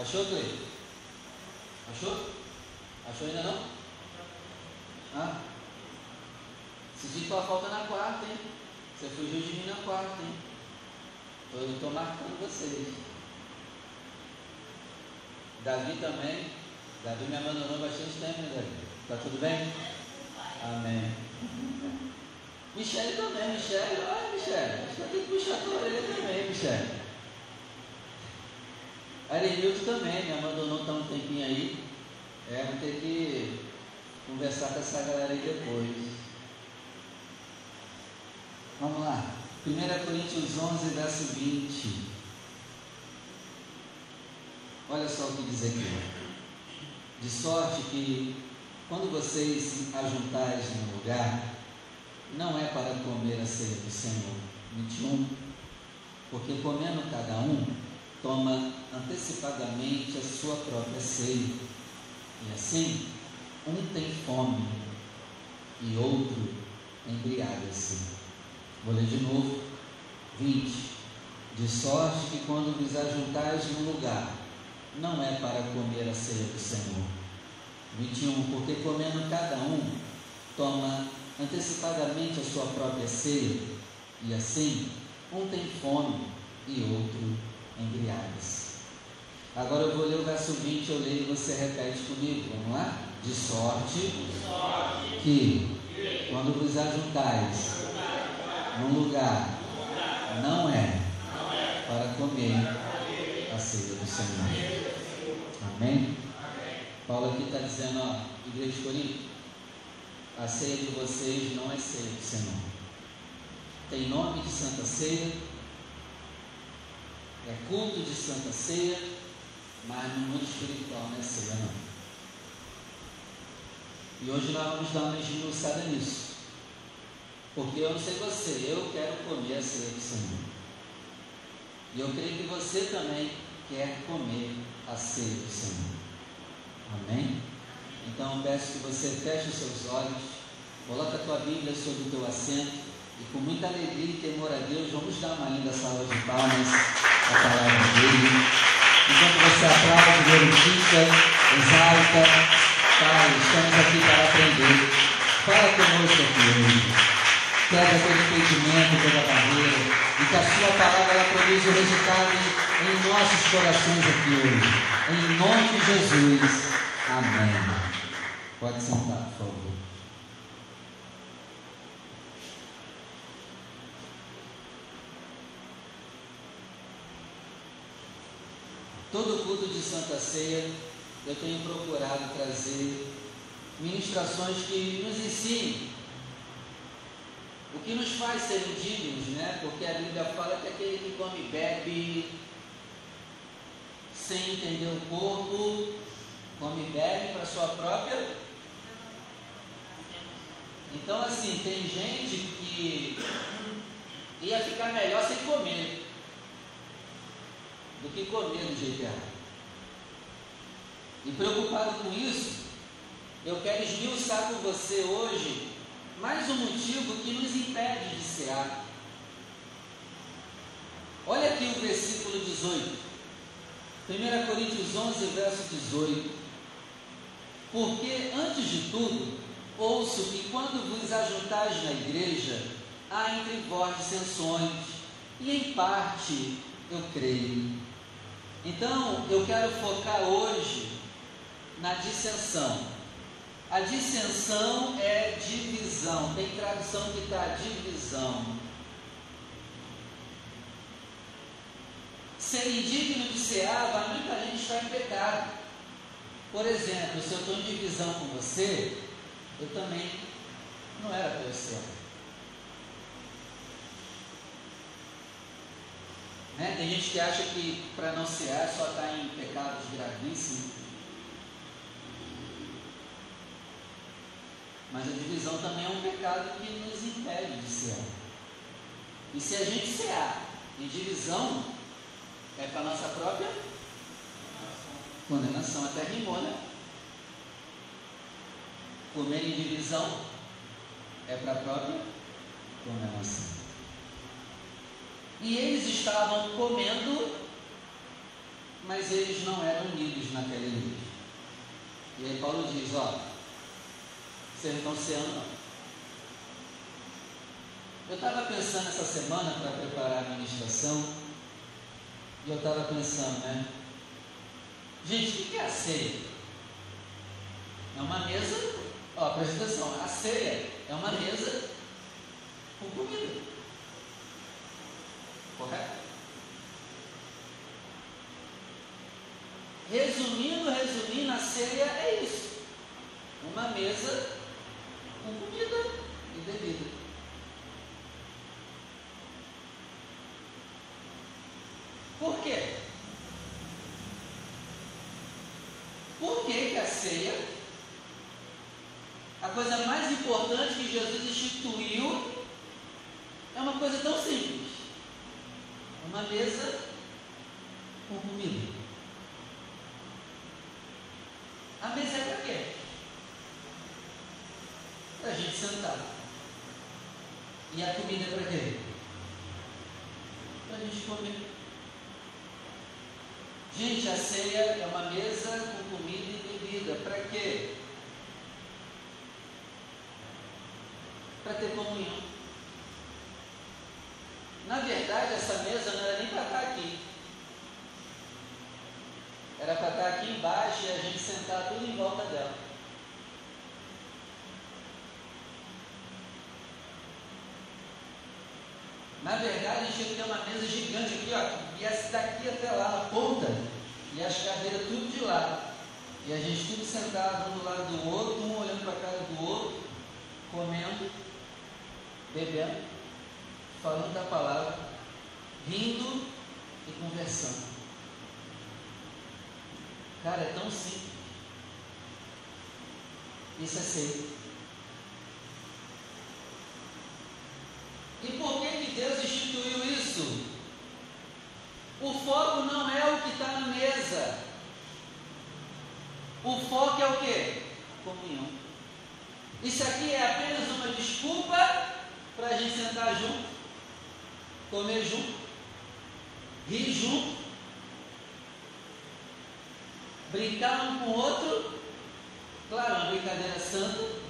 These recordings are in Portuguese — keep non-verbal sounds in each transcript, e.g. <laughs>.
Achou, Cleide? Achou? Achou ainda não? Ah? Senti tua falta na quarta, hein? Você fugiu de mim na quarta, hein? Eu estou marcando vocês. Davi também. Davi me abandonou bastante tempo, né, Davi? Tá tudo bem? Amém. Michele também, Michele. Olha, Michele. Acho que eu tenho que puxar a tua orelha também, Michele. Arenildo também me abandonou tá um tempinho aí. É, vou ter que conversar com essa galera aí depois. Vamos lá. 1 Coríntios 11, verso 20. Olha só o que diz aqui. De sorte que, quando vocês ajuntais no lugar, não é para comer a ceia do Senhor. 21. Porque comendo cada um, toma antecipadamente a sua própria ceia. E assim, um tem fome e outro embriaga-se. Vou ler de novo. 20. De sorte que quando vos ajuntais no lugar, não é para comer a ceia do Senhor. 21. Porque comendo cada um, toma antecipadamente a sua própria ceia, e assim, um tem fome e outro embriaga-se. Agora eu vou ler o verso 20, eu leio e você repete comigo. Vamos lá? De sorte, que, quando vos ajuntais num lugar não é para comer a ceia do Senhor. Amém? Paulo aqui está dizendo, ó, igreja de Corinto, a ceia de vocês não é ceia do Senhor. Tem nome de Santa Ceia, é culto de Santa Ceia, mas no mundo espiritual não é ceia não. E hoje nós vamos dar uma esmiuçada nisso. Porque eu não sei você, eu quero comer a ceia do Senhor. E eu creio que você também quer comer a ceia do Senhor. Amém? Então peço que você feche os seus olhos, coloque a tua Bíblia sobre o teu assento e com muita alegria e temor a Deus, vamos dar uma linda salva de palmas à palavra dele. Enquanto você aplaude, glorifica, exalta, Pai, estamos aqui para aprender. Fala conosco aqui hoje quebra todo impedimento, toda barreira, e que a sua palavra ela produza o resultado em nossos corações aqui hoje. Em nome de Jesus. Amém. Pode sentar, por favor. Todo culto de Santa Ceia eu tenho procurado trazer ministrações que nos ensinem o que nos faz ser indignos, né? Porque a Bíblia fala que aquele que come e bebe sem entender o corpo, come e bebe para sua própria. Então, assim, tem gente que ia ficar melhor sem comer do que comer do jeito errado. E preocupado com isso, eu quero esmiuçar com você hoje mais um motivo que nos impede de cear. Olha aqui o versículo 18. 1 Coríntios 11, verso 18. Porque, antes de tudo, ouço que quando vos ajuntais na igreja, há entre vós dissensões, e em parte eu creio. Então, eu quero focar hoje na dissensão. A dissensão é divisão. Tem tradução que está divisão. Ser indigno de cear vai muita gente estar em pecado. Por exemplo, se eu estou em divisão com você, eu também não era para eu ser. Né? Tem gente que acha que para não cear só está em pecados gravíssimos. Mas a divisão também é um pecado que nos impede de ser. E se a gente cear em divisão, é para nossa própria condenação. Até rimou, né? Comer em divisão é para a própria condenação. E eles estavam comendo, mas eles não eram unidos naquela igreja. E aí Paulo diz, ó, vocês não sendo não. Eu estava pensando essa semana para preparar a ministração, e eu estava pensando, né? Gente, o que é a ceia? É uma mesa, ó, presta atenção, a ceia é uma mesa com comida. Correto? Resumindo, resumindo, a ceia é isso. Uma mesa com comida e bebida. Por quê? Por que, que a ceia, a coisa mais importante que Jesus instituiu, é uma coisa tão simples? Uma mesa com comida. A mesa é para quê? Para a gente sentar. E a comida é para quê? Para a gente comer. Gente, a ceia é uma mesa com comida e bebida. Para quê? Para ter comunhão. Na verdade, essa mesa não era nem para estar aqui. Era para estar aqui embaixo e a gente sentar tudo em volta dela. Na verdade, a gente ter uma mesa gigante aqui, ó, e essa daqui até lá na ponta, e as cadeiras tudo de lado. E a gente tudo sentado um do lado do outro, um olhando para a cara do outro, comendo, bebendo, falando da palavra, rindo e conversando. Cara, é tão simples. Isso é ser. E por que, que Deus instituiu isso? O foco não é o que está na mesa. O foco é o que? Comunhão. Isso aqui é apenas uma desculpa para a gente sentar junto, comer junto, rir junto, brincar um com o outro, claro, uma brincadeira santa,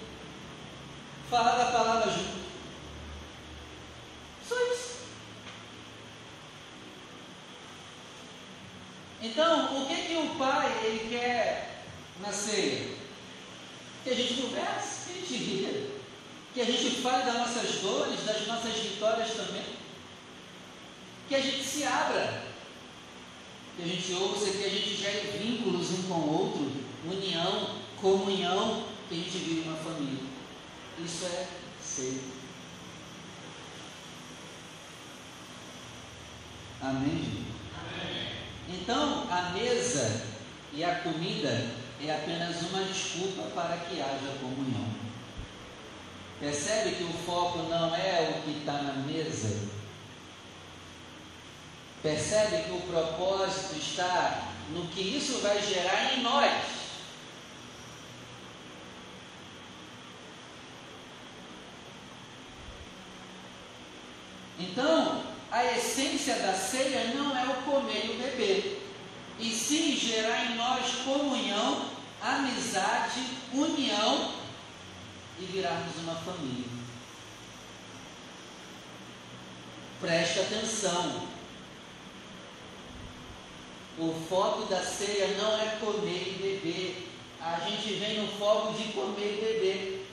falar da palavra junto. Só isso. Então, o que que o pai ele quer na ceia? Que a gente converse, que a gente ria, que a gente fale das nossas dores, das nossas vitórias também, que a gente se abra, que a gente ouça, que a gente gere vínculos um com o outro, união, comunhão, que a gente vive uma família. Isso é ceia. Amém? Amém. Então, a mesa e a comida é apenas uma desculpa para que haja comunhão. Percebe que o foco não é o que está na mesa? Percebe que o propósito está no que isso vai gerar em nós. Então, a essência da ceia não é o comer e o beber, e sim gerar em nós comunhão, amizade, união e virarmos uma família. Preste atenção. O foco da ceia não é comer e beber. A gente vem no foco de comer e beber.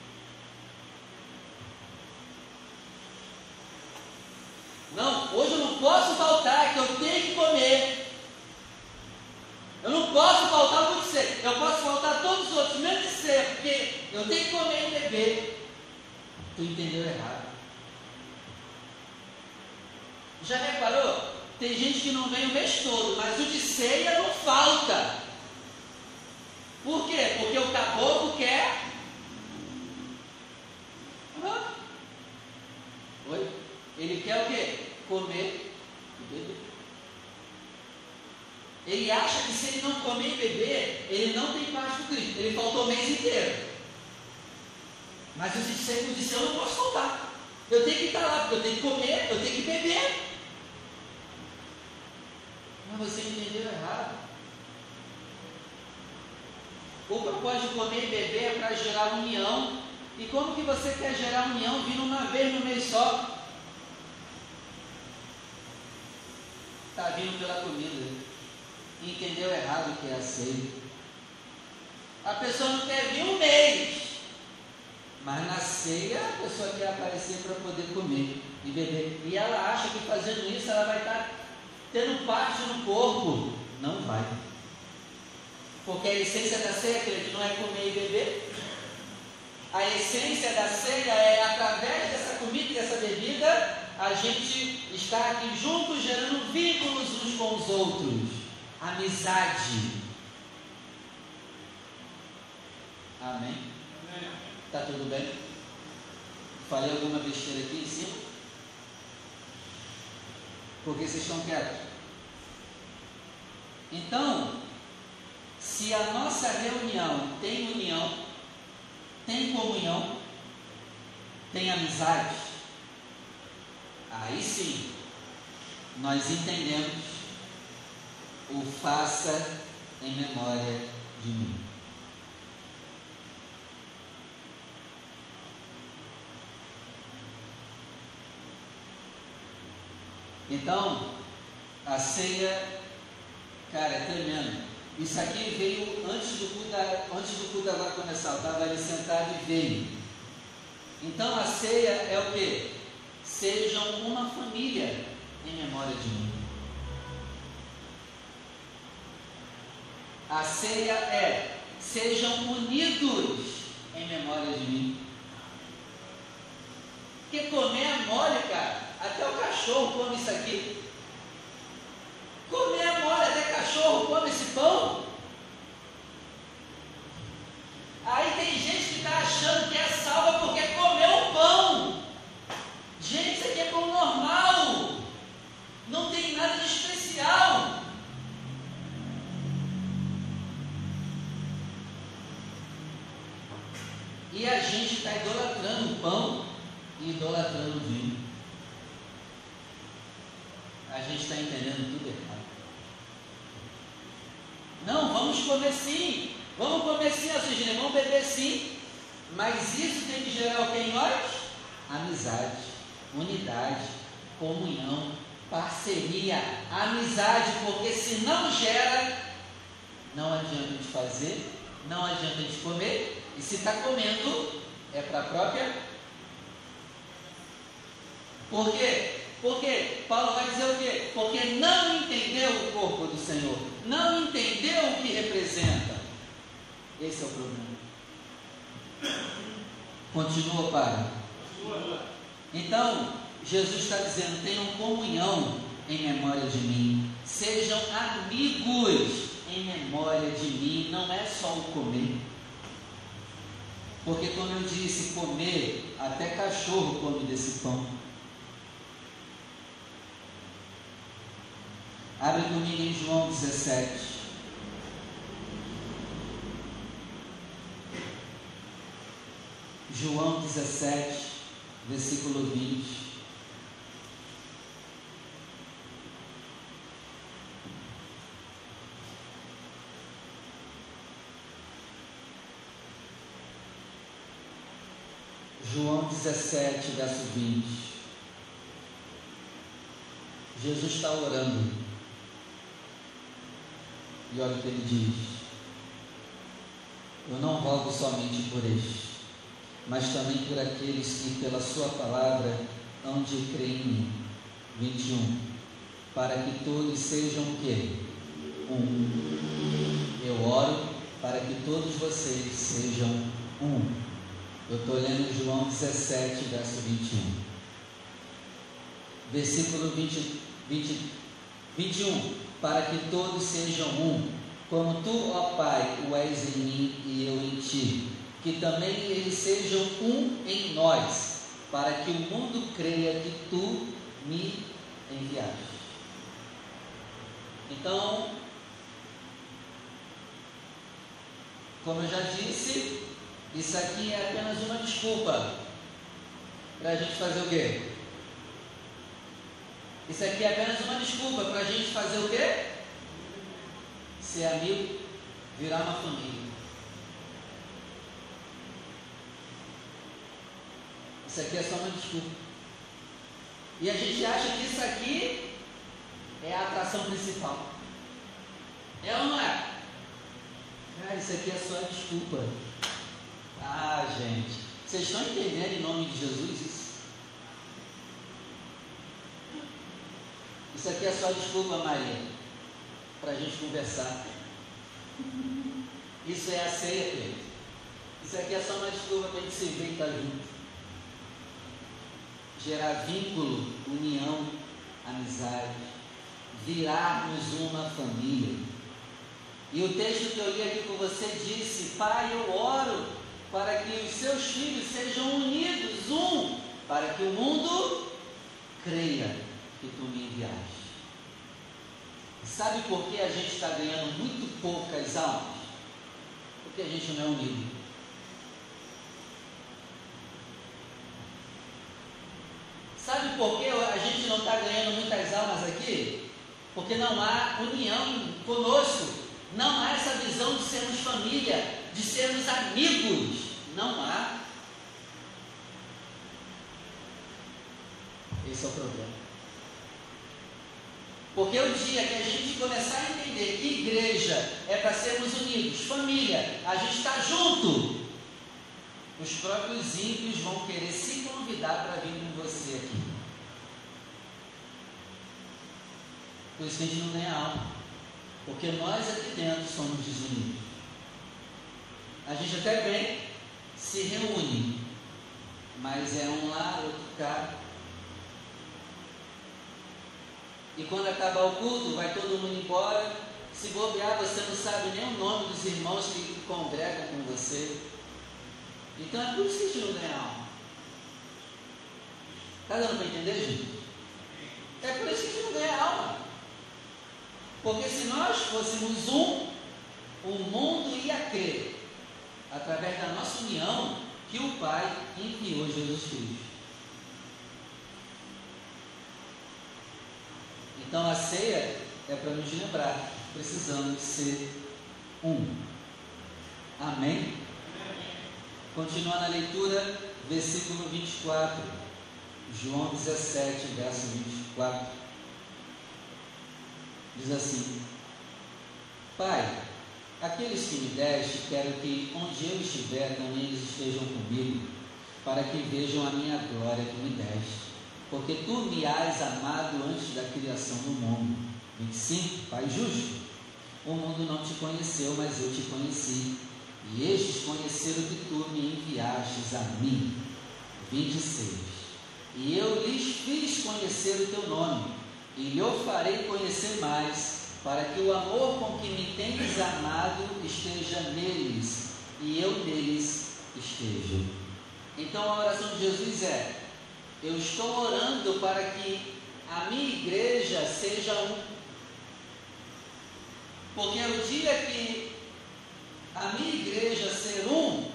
Não, hoje eu não posso faltar, que eu tenho que comer. Eu não posso faltar cedo. Eu posso faltar todos os outros, menos cedo, porque eu tenho que comer e beber. Tu entendeu errado. Já reparou? Tem gente que não vem o mês todo, mas o de ceia não falta. Por quê? Porque o caboclo quer. Uhum. Oi? Ele quer o quê? Comer e beber. Ele acha que se ele não comer e beber, ele não tem paz com Cristo. Ele faltou o mês inteiro. Mas disse, eu disse, eu não posso faltar. Eu tenho que estar lá, porque eu tenho que comer, eu tenho que beber. Mas você entendeu errado. O propósito de comer e beber é para gerar união. E como que você quer gerar união vindo uma vez no mês só? Está vindo pela comida. Entendeu errado o que é a ceia. A pessoa não quer vir um mês. Mas na ceia a pessoa quer aparecer para poder comer e beber. E ela acha que fazendo isso ela vai estar tendo parte no corpo. Não vai. Porque a essência da ceia, querido, não é comer e beber. A essência da ceia é através dessa comida e dessa bebida, a gente estar aqui juntos, gerando vínculos uns com os outros. Amizade. Amém? Está tudo bem? Falei alguma besteira aqui em cima? Porque vocês estão quietos? Então, se a nossa reunião tem união, tem comunhão, tem amizade, aí sim nós entendemos o faça em memória de mim. Então, a ceia, cara, é tremendo. Isso aqui veio antes do culto, antes do culto agora começar. Eu estava ali sentado e veio. Então a ceia é o que? Sejam uma família em memória de mim. A ceia é sejam unidos em memória de mim. Porque comer é mole, cara. O cachorro come isso aqui. Comer é mole, até cachorro come esse pão. Aí tem gente que está achando que é salva porque comeu o pão. Gente, isso aqui é pão normal. Não tem nada de especial. E a gente está idolatrando o pão e idolatrando o vinho. A gente está entendendo tudo errado. Não, vamos comer sim. Vamos comer sim, Assugina, vamos beber sim. Mas isso tem que gerar o que em nós? Amizade, unidade, comunhão, parceria, amizade, porque se não gera, não adianta de fazer, não adianta de comer, e se está comendo, é para a própria. Por quê? Porque Paulo vai dizer o quê? Porque não entendeu o corpo do Senhor, não entendeu o que representa. Esse é o problema. Continua, Pai. Então, Jesus está dizendo: tenham comunhão em memória de mim, sejam amigos em memória de mim, não é só o comer. Porque, como eu disse, comer, até cachorro come desse pão. Abre comigo em João 17. João 17, versículo 20. João 17, verso 20. Jesus está orando. E olha o que ele diz: Eu não rogo somente por este, mas também por aqueles que pela Sua palavra hão de crer em mim. 21. Para que todos sejam o quê? Um. Eu oro para que todos vocês sejam um. Eu estou lendo João 17, verso 21. Versículo 20, 20, 21 para que todos sejam um, como tu, ó Pai, o és em mim e eu em ti, que também eles sejam um em nós, para que o mundo creia que tu me enviaste. Então, como eu já disse, isso aqui é apenas uma desculpa para a gente fazer o quê? Isso aqui é apenas uma desculpa para a gente fazer o quê? Ser amigo, virar uma família. Isso aqui é só uma desculpa. E a gente acha que isso aqui é a atração principal. É ou não é? Ah, isso aqui é só desculpa. Ah, gente. Vocês estão entendendo em nome de Jesus isso? Aqui é só desculpa, Maria, para a gente conversar. Isso é a ceia. Isso aqui é só uma desculpa para a gente se ver e estar junto. Gerar vínculo, união, amizade, virarmos uma família. E o texto que eu li aqui com você disse: Pai, eu oro para que os seus filhos sejam unidos, um, para que o mundo creia que tu me enviaste. Sabe por que a gente está ganhando muito poucas almas? Porque a gente não é unido. Sabe por que a gente não está ganhando muitas almas aqui? Porque não há união conosco. Não há essa visão de sermos família, de sermos amigos. Não há. Esse é o problema. Porque o dia que a gente começar a entender que igreja é para sermos unidos, família, a gente está junto, os próprios ímpios vão querer se convidar para vir com você aqui. Por isso que a gente não ganha alma. Porque nós aqui dentro somos desunidos. A gente até bem se reúne, mas é um lá, outro cá. E quando acabar o culto, vai todo mundo embora. Se bobear, você não sabe nem o nome dos irmãos que congregam com você. Então é por isso que a gente não ganha alma. Está dando para entender, gente? É por isso que a gente não ganha alma. Porque se nós fôssemos um, o mundo ia crer, através da nossa união, que o Pai enviou Jesus Cristo. Então a ceia é para nos lembrar, precisamos ser um. Amém? Continua na leitura, versículo 24. João 17, verso 24 diz assim: Pai, aqueles que me deste, quero que onde eu estiver também eles estejam comigo, para que vejam a minha glória que me deste. Porque tu me has amado antes da criação do mundo. 25, Pai justo. O mundo não te conheceu, mas eu te conheci. E estes conheceram que tu me enviastes a mim. 26. E eu lhes fiz conhecer o teu nome e lhe farei conhecer mais, para que o amor com que me tens amado esteja neles e eu neles esteja. Então a oração de Jesus é: Eu estou orando para que a minha igreja seja um. Porque o dia que a minha igreja ser um,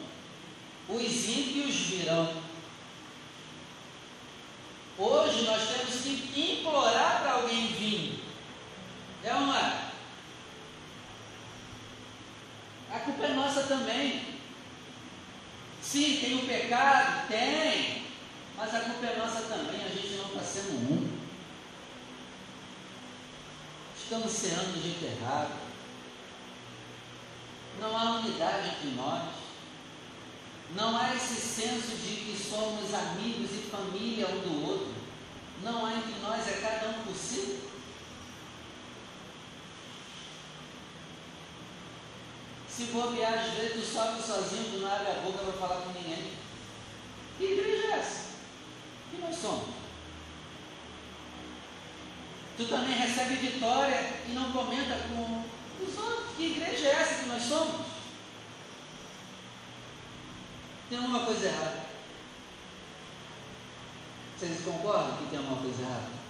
os ímpios virão Hoje nós temos que implorar para alguém vir. É não é? A culpa é nossa também. Sim, tem o pecado? Tem. Mas a culpa é nossa também. A gente não está sendo um. Estamos ceando do jeito. Não há unidade entre nós. Não há esse senso de que somos amigos e família um do outro. Não há entre nós, é cada um por si. Se bobear, às vezes tu sobe sozinho, tu não abre a boca para falar com ninguém. Que igreja é essa? Que nós somos? Tu também recebe vitória e não comenta com os outros. Que igreja é essa que nós somos? tem alguma coisa errada. Vocês concordam que tem alguma coisa errada?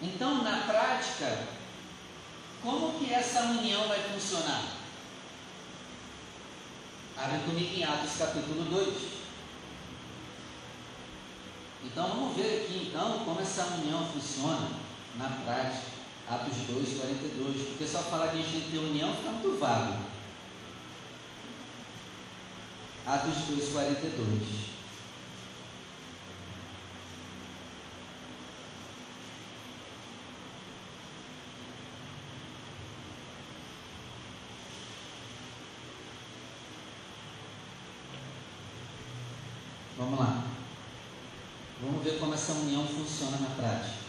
Então, na prática, como que essa união vai funcionar? Abre comigo em Atos capítulo 2. Então vamos ver aqui então como essa união funciona na prática. Atos 2, 42. Porque só falar a gente ter união fica muito vago. Atos 2, 42. Vamos lá. Vamos ver como essa união funciona na prática.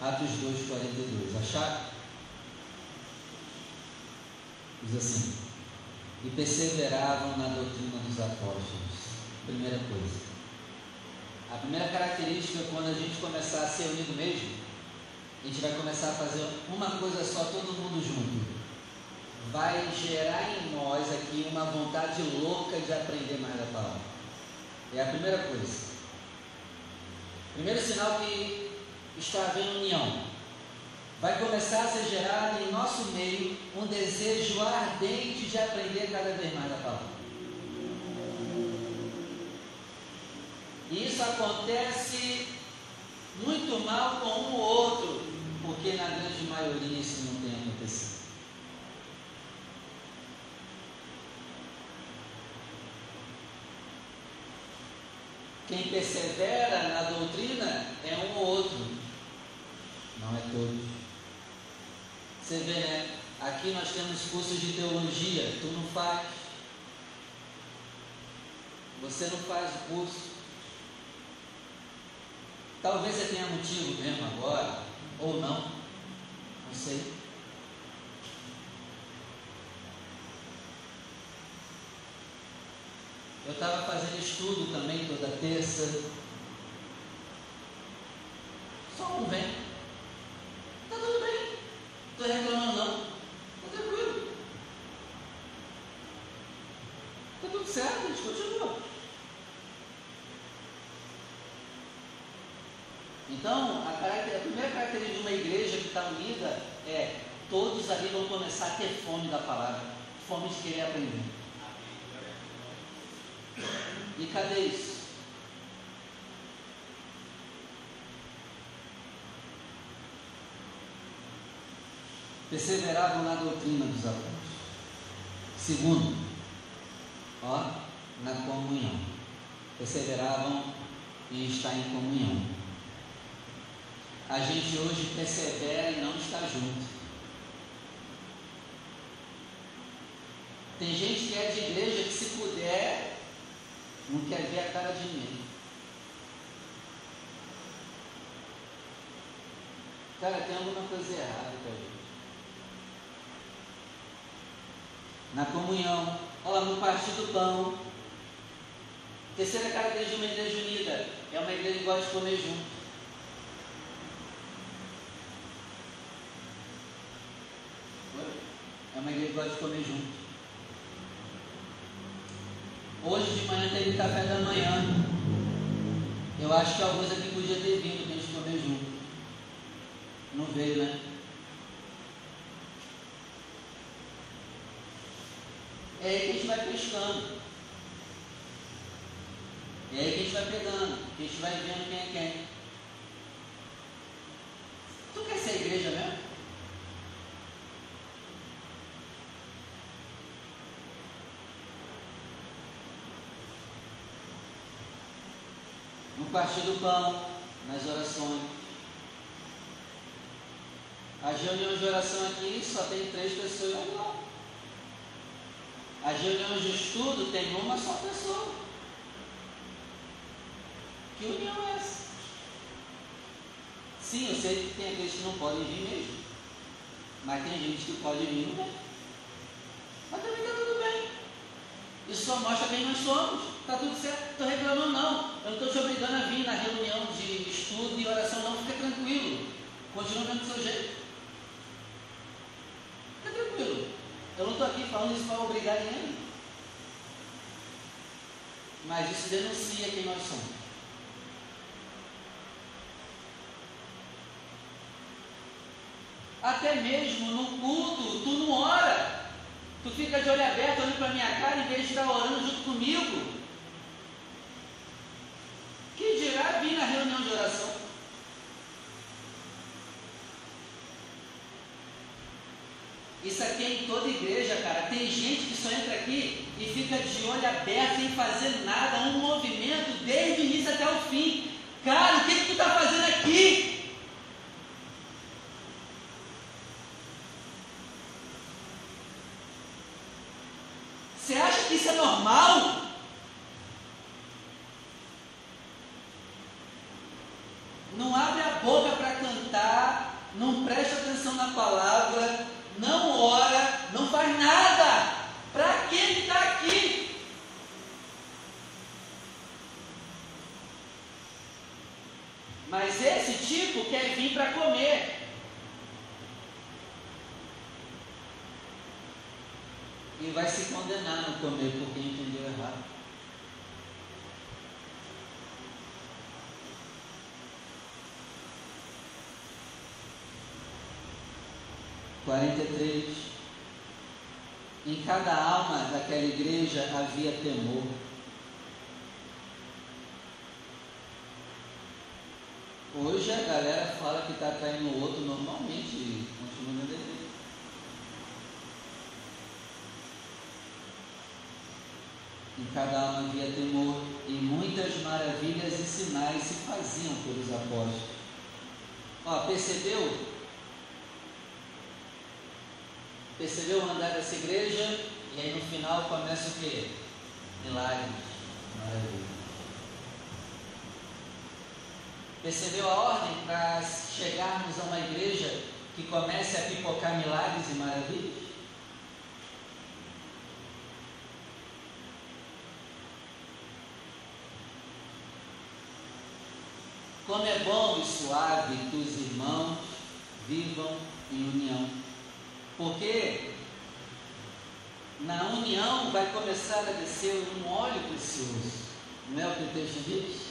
Atos 2, 42. Acharam? Diz assim: E perseveravam na doutrina dos apóstolos. Primeira coisa. A primeira característica, quando a gente começar a ser unido mesmo, a gente vai começar a fazer uma coisa só, todo mundo junto. Vai gerar em nós aqui uma vontade louca de aprender mais a palavra. É a primeira coisa. Primeiro sinal que está havendo união. Vai começar a ser gerado em nosso meio um desejo ardente de aprender cada vez mais a palavra. E isso acontece muito mal com um ou outro, porque na grande maioria isso não tem acontecido. Quem persevera na doutrina é um ou outro, não é todos. Você vê, né? Aqui nós temos cursos de teologia, tu não faz. Você não faz o curso. Talvez você tenha motivo mesmo agora, ou não, não sei. Eu estava fazendo estudo também toda terça. Só um vem. Tá tudo bem. Estou reclamando não. Está tranquilo. Está tudo certo, a gente continua. Então, a, a primeira característica de uma igreja que está unida é todos ali vão começar a ter fome da palavra, fome de querer aprender. E cadê isso? Perseveravam na doutrina dos apóstolos. Segundo, ó, na comunhão. Perseveravam em estar em comunhão. A gente hoje persevera e não está junto. Tem gente que é de igreja que se puder não quer ver a cara de ninguém. Cara, tem alguma coisa errada com a gente. Na comunhão, olha lá, no partir do pão. Terceira característica de uma igreja unida é uma igreja que gosta de comer junto. É uma igreja que gosta de comer junto. Hoje de manhã teve café da manhã. Eu acho que alguns aqui podia ter vindo para a gente comer junto. Não veio, né? É aí que a gente vai pescando. É aí que a gente vai pegando. Que a gente vai vendo quem é quem. Tu quer ser igreja mesmo? Partir do pão, nas orações. As reuniões de oração aqui só tem três pessoas lá. As reuniões de estudo tem uma só pessoa. Que união é essa? Sim, eu sei que tem aqueles que não podem vir mesmo. Mas tem gente que pode vir não vem. Mas também está tudo bem. Isso só mostra quem nós somos. Está tudo certo, estou reclamando não. Eu não estou te obrigando a vir na reunião de estudo e oração, não. Fica tranquilo. Continua vendo do seu jeito. Fica tranquilo. Eu não estou aqui falando isso para obrigar ninguém. Mas isso denuncia quem nós somos. Até mesmo no culto, tu não ora. Tu fica de olho aberto, olhando para a minha cara, em vez de estar orando junto comigo. Que dirá vir na reunião de oração? É em toda igreja, cara. Tem gente que só entra aqui e fica de olho aberto, sem fazer nada, um movimento desde o início até o fim. Cara, o que, que tu está fazendo aqui? Você acha que isso é normal? Não abre a boca para cantar, não presta atenção na palavra, não ora, não faz nada. Para que ele está aqui? Mas esse tipo quer vir para comer. E vai se comer porque entendeu errado. Quarenta e três. Em cada alma daquela igreja havia temor. Hoje a galera fala que está traindo o outro normalmente continua na igreja. Em cada alma havia temor, e muitas maravilhas e sinais se faziam pelos apóstolos. Ó, percebeu? Percebeu o andar dessa igreja? E aí no final começa o quê? Milagres, maravilhas. Percebeu a ordem para chegarmos a uma igreja que comece a pipocar milagres e maravilhas? Como é bom e suave que os irmãos vivam em união. Porque na união vai começar a descer um óleo precioso. Não é o que o texto diz?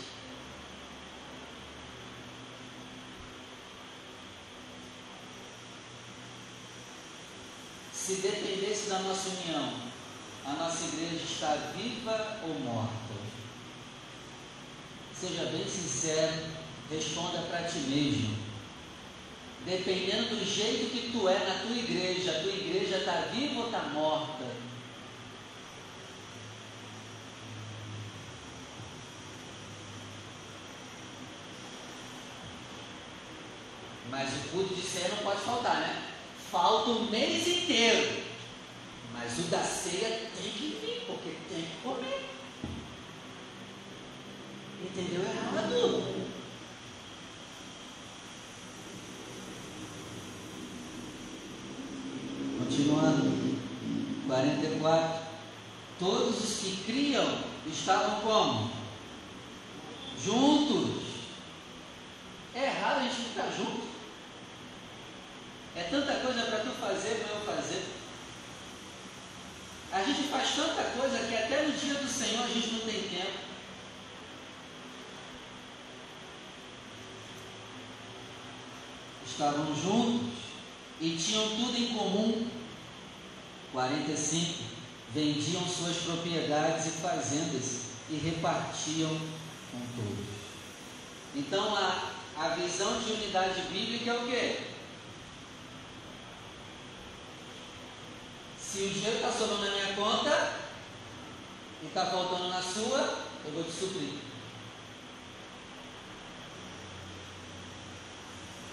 se dependesse da nossa união, a nossa igreja está viva ou morta? Seja bem sincero, responda para ti mesmo. Dependendo do jeito que tu é na tua igreja, a tua igreja está viva ou está morta? Mas o culto de ceia não pode faltar, né? Falta o mês inteiro. Mas o da ceia tem que vir, porque tem que comer. Entendeu errado? Continuando. 44. Todos os que criam estavam como? Juntos. É errado a gente ficar junto. É tanta coisa para tu fazer para eu fazer. A gente faz tanta coisa que até no dia do Senhor a gente não tem tempo. Estavam juntos e tinham tudo em comum. 45. Vendiam suas propriedades e fazendas e repartiam com todos. Então a, a visão de unidade bíblica é o quê? Se o dinheiro está sobrando na minha conta e está faltando na sua, eu vou te suprir.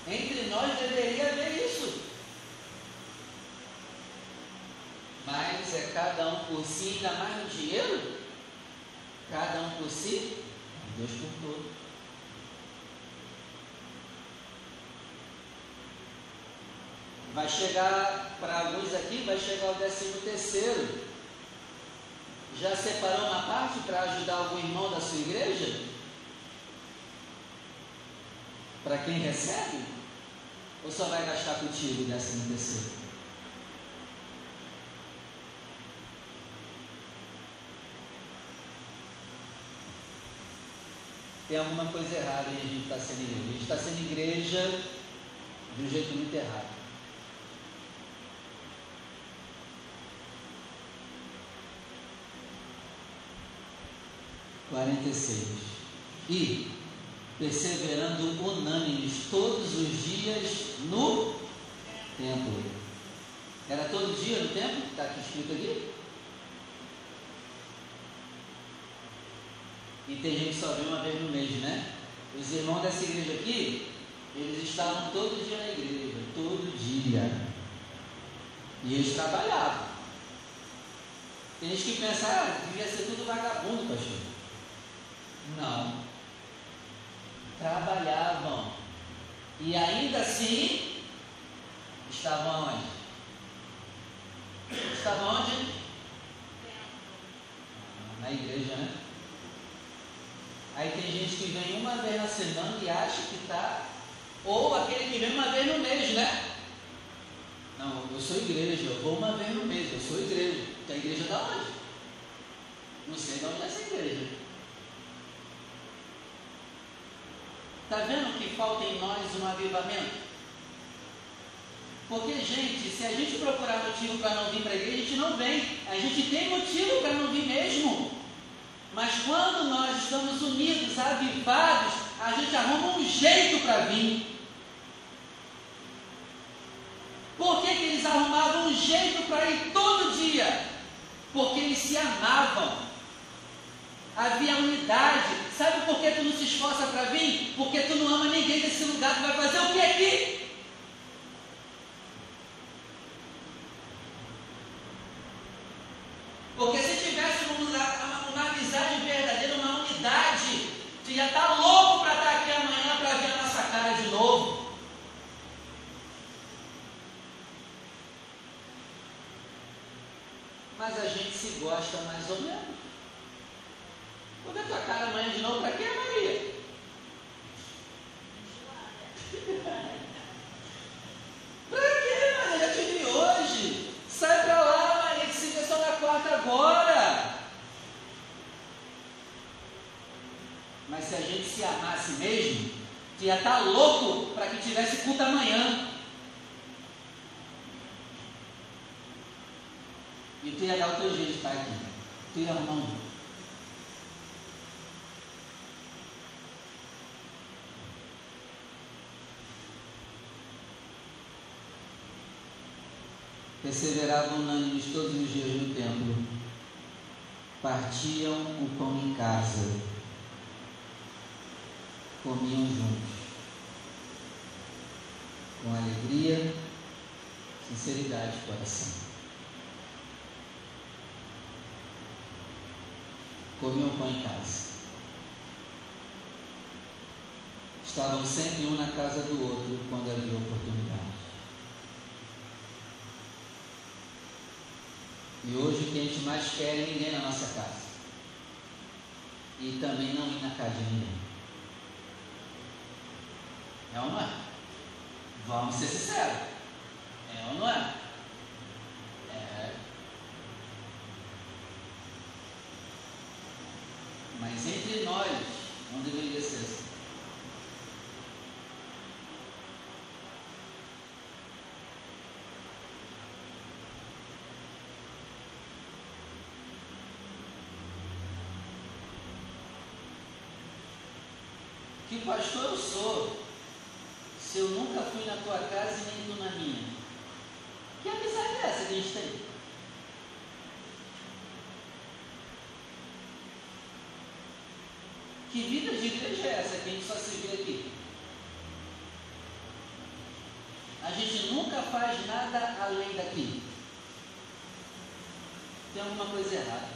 Entre nós deveria haver isso. Mas é cada um por si, ainda mais no dinheiro. Cada um por si, Deus por todos. Vai chegar, para alguns aqui, vai chegar o décimo terceiro. Já separou uma parte para ajudar algum irmão da sua igreja? Para quem recebe? Ou só vai gastar contigo o décimo terceiro? Tem alguma coisa errada e a gente está sendo igreja. A gente está sendo igreja de um jeito muito errado. 46. E perseverando unânimes todos os dias no templo. Era todo dia no templo? Está aqui escrito aqui? E tem gente que só vê uma vez no mês, né? Os irmãos dessa igreja aqui, eles estavam todo dia na igreja, todo dia. E eles trabalhavam. Tem gente que pensa, ah, devia ser tudo vagabundo, pastor. Não. Trabalhavam. E ainda assim, estavam onde? Estavam onde? Na igreja, né? Aí tem gente que vem uma vez na semana e acha que está. Ou aquele que vem uma vez no mês, né? Não, eu sou igreja, eu vou uma vez no mês, eu sou igreja. Tem a igreja da onde? Não sei de onde é essa igreja. Está vendo que falta em nós um avivamento? Porque, gente, se a gente procurar motivo para não vir para a igreja, a gente não vem. A gente tem motivo para não vir mesmo. Mas quando nós estamos unidos, avivados, a gente arruma um jeito para vir. Por que, que eles arrumavam um jeito para ir todo dia? Porque eles se amavam. Havia unidade. Sabe por que tu não se esforça para vir? Porque tu não ama ninguém desse lugar. Tu vai fazer o que aqui? Porque se tivesse uma, uma amizade verdadeira, uma unidade, tu ia estar tá louco para estar tá aqui amanhã para ver a nossa cara de novo. Mas a gente se gosta mais ou menos. Vou ver tua cara amanhã de novo para quê, Maria? para quê, Maria? Já te vi hoje. Sai para lá agora. Mas se a gente se amasse mesmo, tu ia estar tá louco para que tivesse culto amanhã. E tu ia dar o teu jeito de estar aqui. Ia arrumar um perseveravam unânimes todos os dias no templo, partiam o pão em casa, comiam juntos, com alegria, sinceridade de coração. Comiam pão em casa. Estavam sempre um na casa do outro quando havia oportunidade. E hoje o que a gente mais quer é ninguém na nossa casa. E também não ir na casa de ninguém. É ou não é? Vamos ser sinceros. É ou não é? É. Mas entre nós, não deveria ser assim. Que pastor eu sou, se eu nunca fui na tua casa e nem tu na minha? Que amizade é essa que a gente tem? Que vida de igreja é essa que a gente só se vê aqui? A gente nunca faz nada além daqui. Tem alguma coisa errada.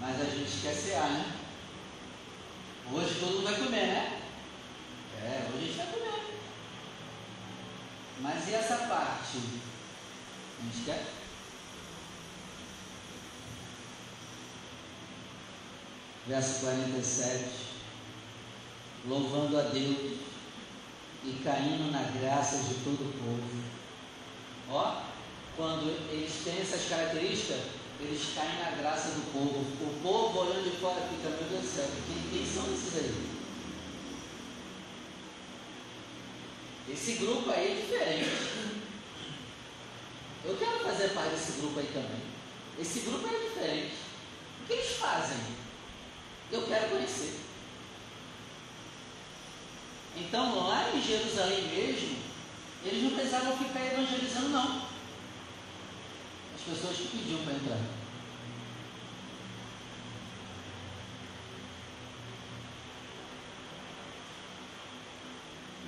Mas a gente quer cear, né? Hoje todo mundo vai comer, né? É, hoje a gente vai comer. Mas e essa parte? A gente quer? Verso 47. Louvando a Deus e caindo na graça de todo o povo. Ó, quando eles têm essas características, eles caem na graça do povo. O povo olhando de fora fica, meu Deus do céu, quem, quem são esses aí? Esse grupo aí é diferente. Eu quero fazer parte desse grupo aí também. Esse grupo é diferente. O que eles fazem? Eu quero conhecer. Então, lá em Jerusalém mesmo, eles não precisavam ficar evangelizando, não. As pessoas que pediam para entrar.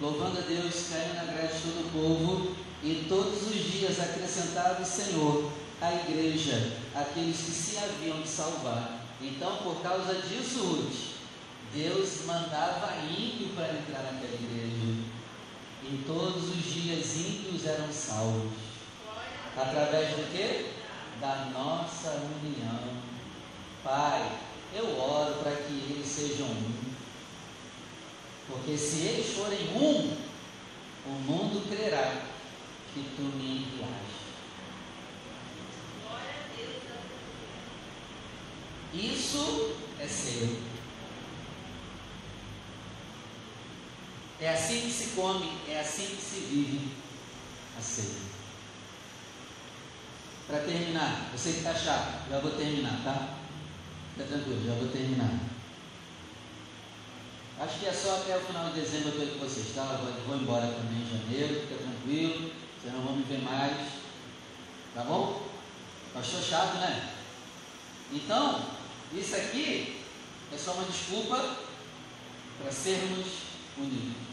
Louvando a Deus, caindo na graça de todo o povo, e todos os dias acrescentava o Senhor à igreja aqueles que se haviam de salvar. Então, por causa disso, Ruth, Deus mandava ímpio para entrar naquela igreja. E todos os dias ímpios eram salvos. Através do que? Da nossa união. Pai, eu oro para que eles sejam um. Porque se eles forem um, o mundo crerá que tu me enviaste. Isso é seu. É assim que se come, é assim que se vive a ceia. Para terminar, você que está chato, já vou terminar, tá? Fica tranquilo, já vou terminar. Acho que é só até o final de dezembro eu estou com vocês, tá? Eu vou embora também em janeiro, fica tranquilo, vocês não vão me ver mais. Tá bom? Achou chato, né? Então, isso aqui é só uma desculpa para sermos unidos.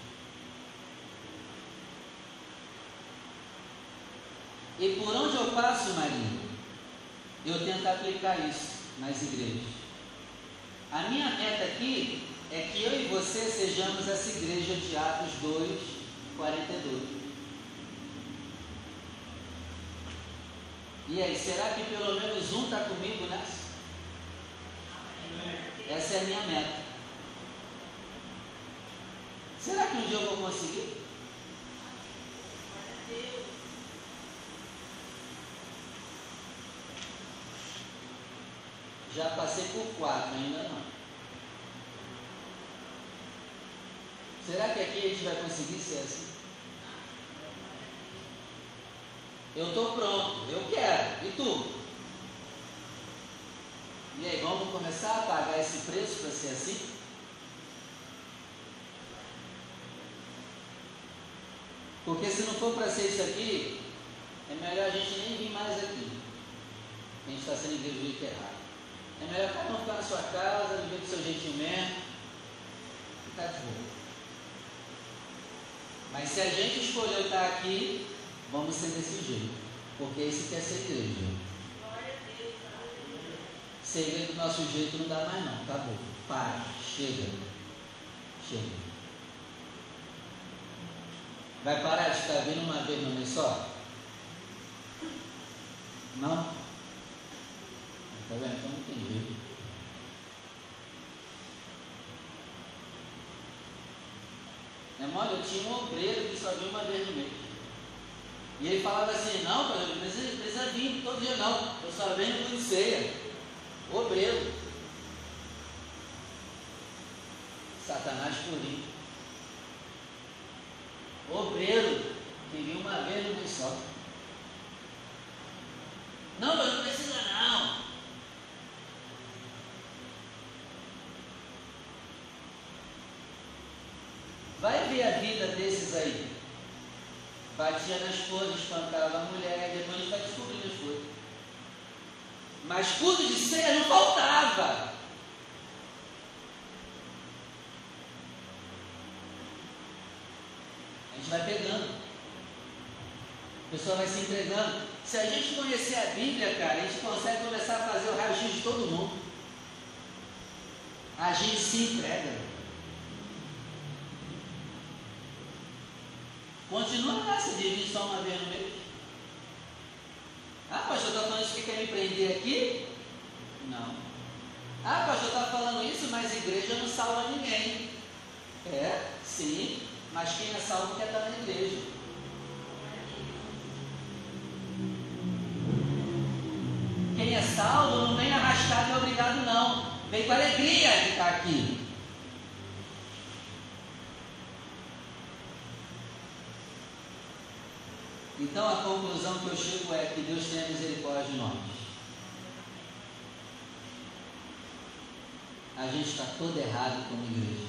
E por onde eu passo, Maria, eu tento aplicar isso nas igrejas. A minha meta aqui é que eu e você sejamos essa igreja de Atos 2, 42. E aí, será que pelo menos um está comigo nessa? Essa é a minha meta. Será que um dia eu vou conseguir? Já passei por quatro, ainda não. Será que aqui a gente vai conseguir ser assim? Eu estou pronto, eu quero. E tu? E aí, vamos começar a pagar esse preço para ser assim? Porque se não for para ser isso aqui, é melhor a gente nem vir mais aqui. A gente está sendo igreja do jeito errado. É melhor cada um ficar na sua casa, viver do seu jeitinho mesmo, ficar de boa. Mas se a gente escolheu estar aqui, vamos ser desse jeito. Porque esse quer ser igreja. Ser do nosso jeito não dá mais não, acabou. Para, chega. Chega. Vai parar de estar vindo uma vez no mês só? Não? Está vendo? Então não tem jeito. É mole, eu tinha um obreiro que só vinha uma vez no mês. E ele falava assim, não, precisa, precisa vir todo dia não, eu só venho de ceia. Obreiro. Satanás purinho. Obreiro que vinha uma vez no só. Não, mas não precisa não. Vai ver a vida desses aí. Batia na esposa, espancava a mulher, depois vai coisas. Mas culto de ceia não faltava. A gente vai pegando. A pessoa vai se entregando. Se a gente conhecer a Bíblia, cara, a gente consegue começar a fazer o raio-x de todo mundo. A gente se entrega. Continua nessa de vir só uma vez no mês. Ah, pastor, está falando isso que quer me prender aqui? Não. Ah, pastor, está falando isso, mas igreja não salva ninguém. É, sim, mas quem é salvo quer estar na igreja. Quem é salvo não vem arrastado e obrigado, não. Vem com alegria de estar aqui. Então a conclusão que eu chego é que Deus tenha misericórdia de nós. A gente está todo errado como igreja.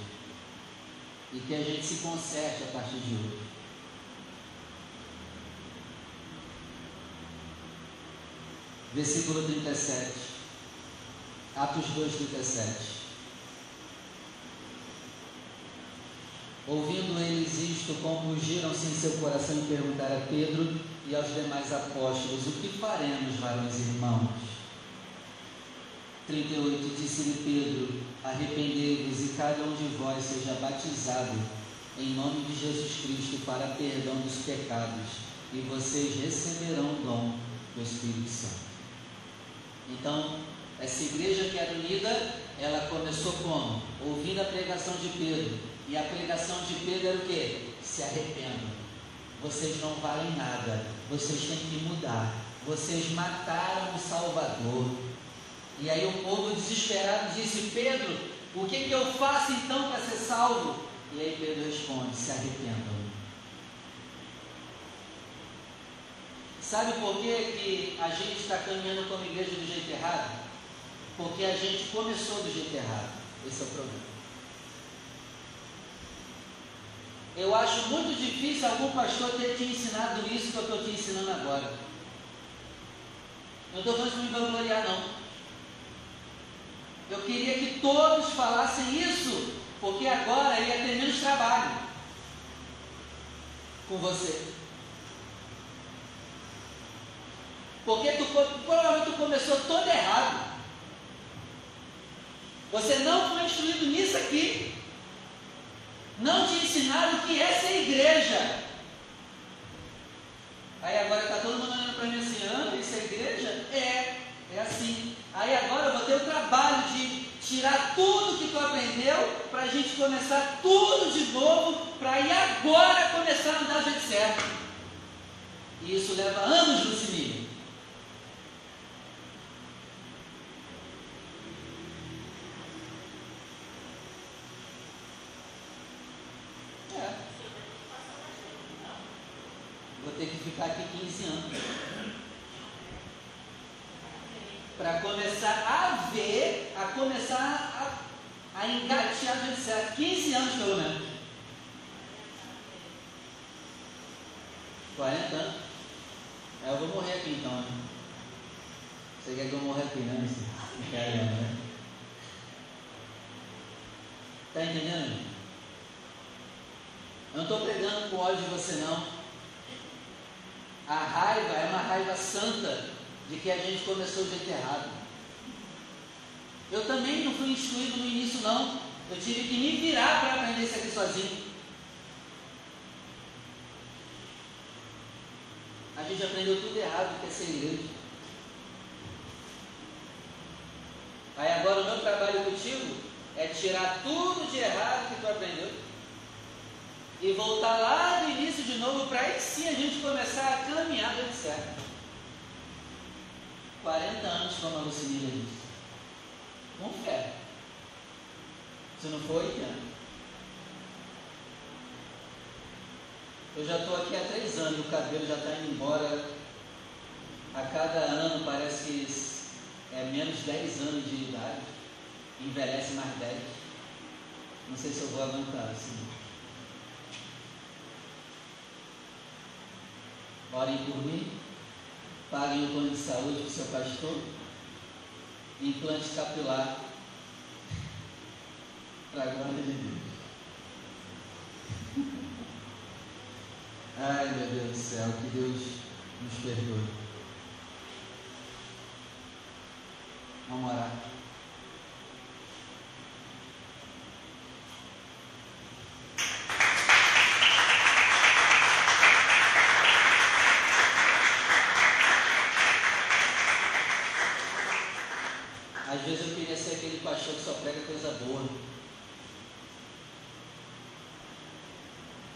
e que a gente se conserte a partir de hoje. Versículo 37. Atos 2, 37. Ouvindo eles isto, compungiram-se em seu coração e perguntaram a Pedro e aos demais apóstolos: O que faremos, varões irmãos? 38 Disse-lhe Pedro: Arrependei-vos e cada um de vós seja batizado em nome de Jesus Cristo para perdão dos pecados, e vocês receberão o dom do Espírito Santo. Então, essa igreja que era unida, ela começou como? Ouvindo a pregação de Pedro. E a pregação de Pedro era o quê? Se arrependam. Vocês não valem nada. Vocês têm que mudar. Vocês mataram o Salvador. E aí o povo desesperado disse: Pedro, o que, que eu faço então para ser salvo? E aí Pedro responde: se arrependam. Sabe por que, que a gente está caminhando como igreja do jeito errado? Porque a gente começou do jeito errado. Esse é o problema. Eu acho muito difícil algum pastor ter te ensinado isso que eu estou te ensinando agora. Não estou falando de me vangloriar, não. Eu queria que todos falassem isso, porque agora ia ter menos trabalho com você. Porque tu, provavelmente tu começou todo errado. Você não foi instruído nisso aqui. Não te ensinaram o que é ser igreja. Aí agora está todo mundo olhando para mim assim, ah, isso é igreja? É, é assim. Aí agora eu vou ter o trabalho de tirar tudo que tu aprendeu para a gente começar tudo de novo, para aí agora começar a andar jeito certo. E isso leva anos, Lucimília. Ter que ficar aqui 15 anos. Para começar a ver, a começar a, a engatear de certo. 15 anos pelo menos. 40 anos. É, eu vou morrer aqui então. Né? Você quer que eu morra aqui, né? Caramba, né? Está entendendo? Eu não estou pregando com ódio de você não. A raiva é uma raiva santa de que a gente começou de jeito errado. Eu também não fui instruído no início, não. Eu tive que me virar para aprender isso aqui sozinho. A gente aprendeu tudo errado que é ser igreja. Aí agora o meu trabalho contigo é tirar tudo de errado que tu aprendeu e voltar lá do início de novo para aí sim a gente começar a caminhar do certo. 40 anos, como a Lucilina disse. Com fé. Se não for, 8 anos. Eu já estou aqui há três anos, o cabelo já está indo embora. A cada ano parece que é menos 10 anos de idade. Envelhece mais 10. Não sei se eu vou aguentar assim. Orem por mim, paguem o plano de saúde para o seu pastor, implante capilar <laughs> para a glória de Deus. Ai meu Deus do céu, que Deus nos perdoe. Vamos orar.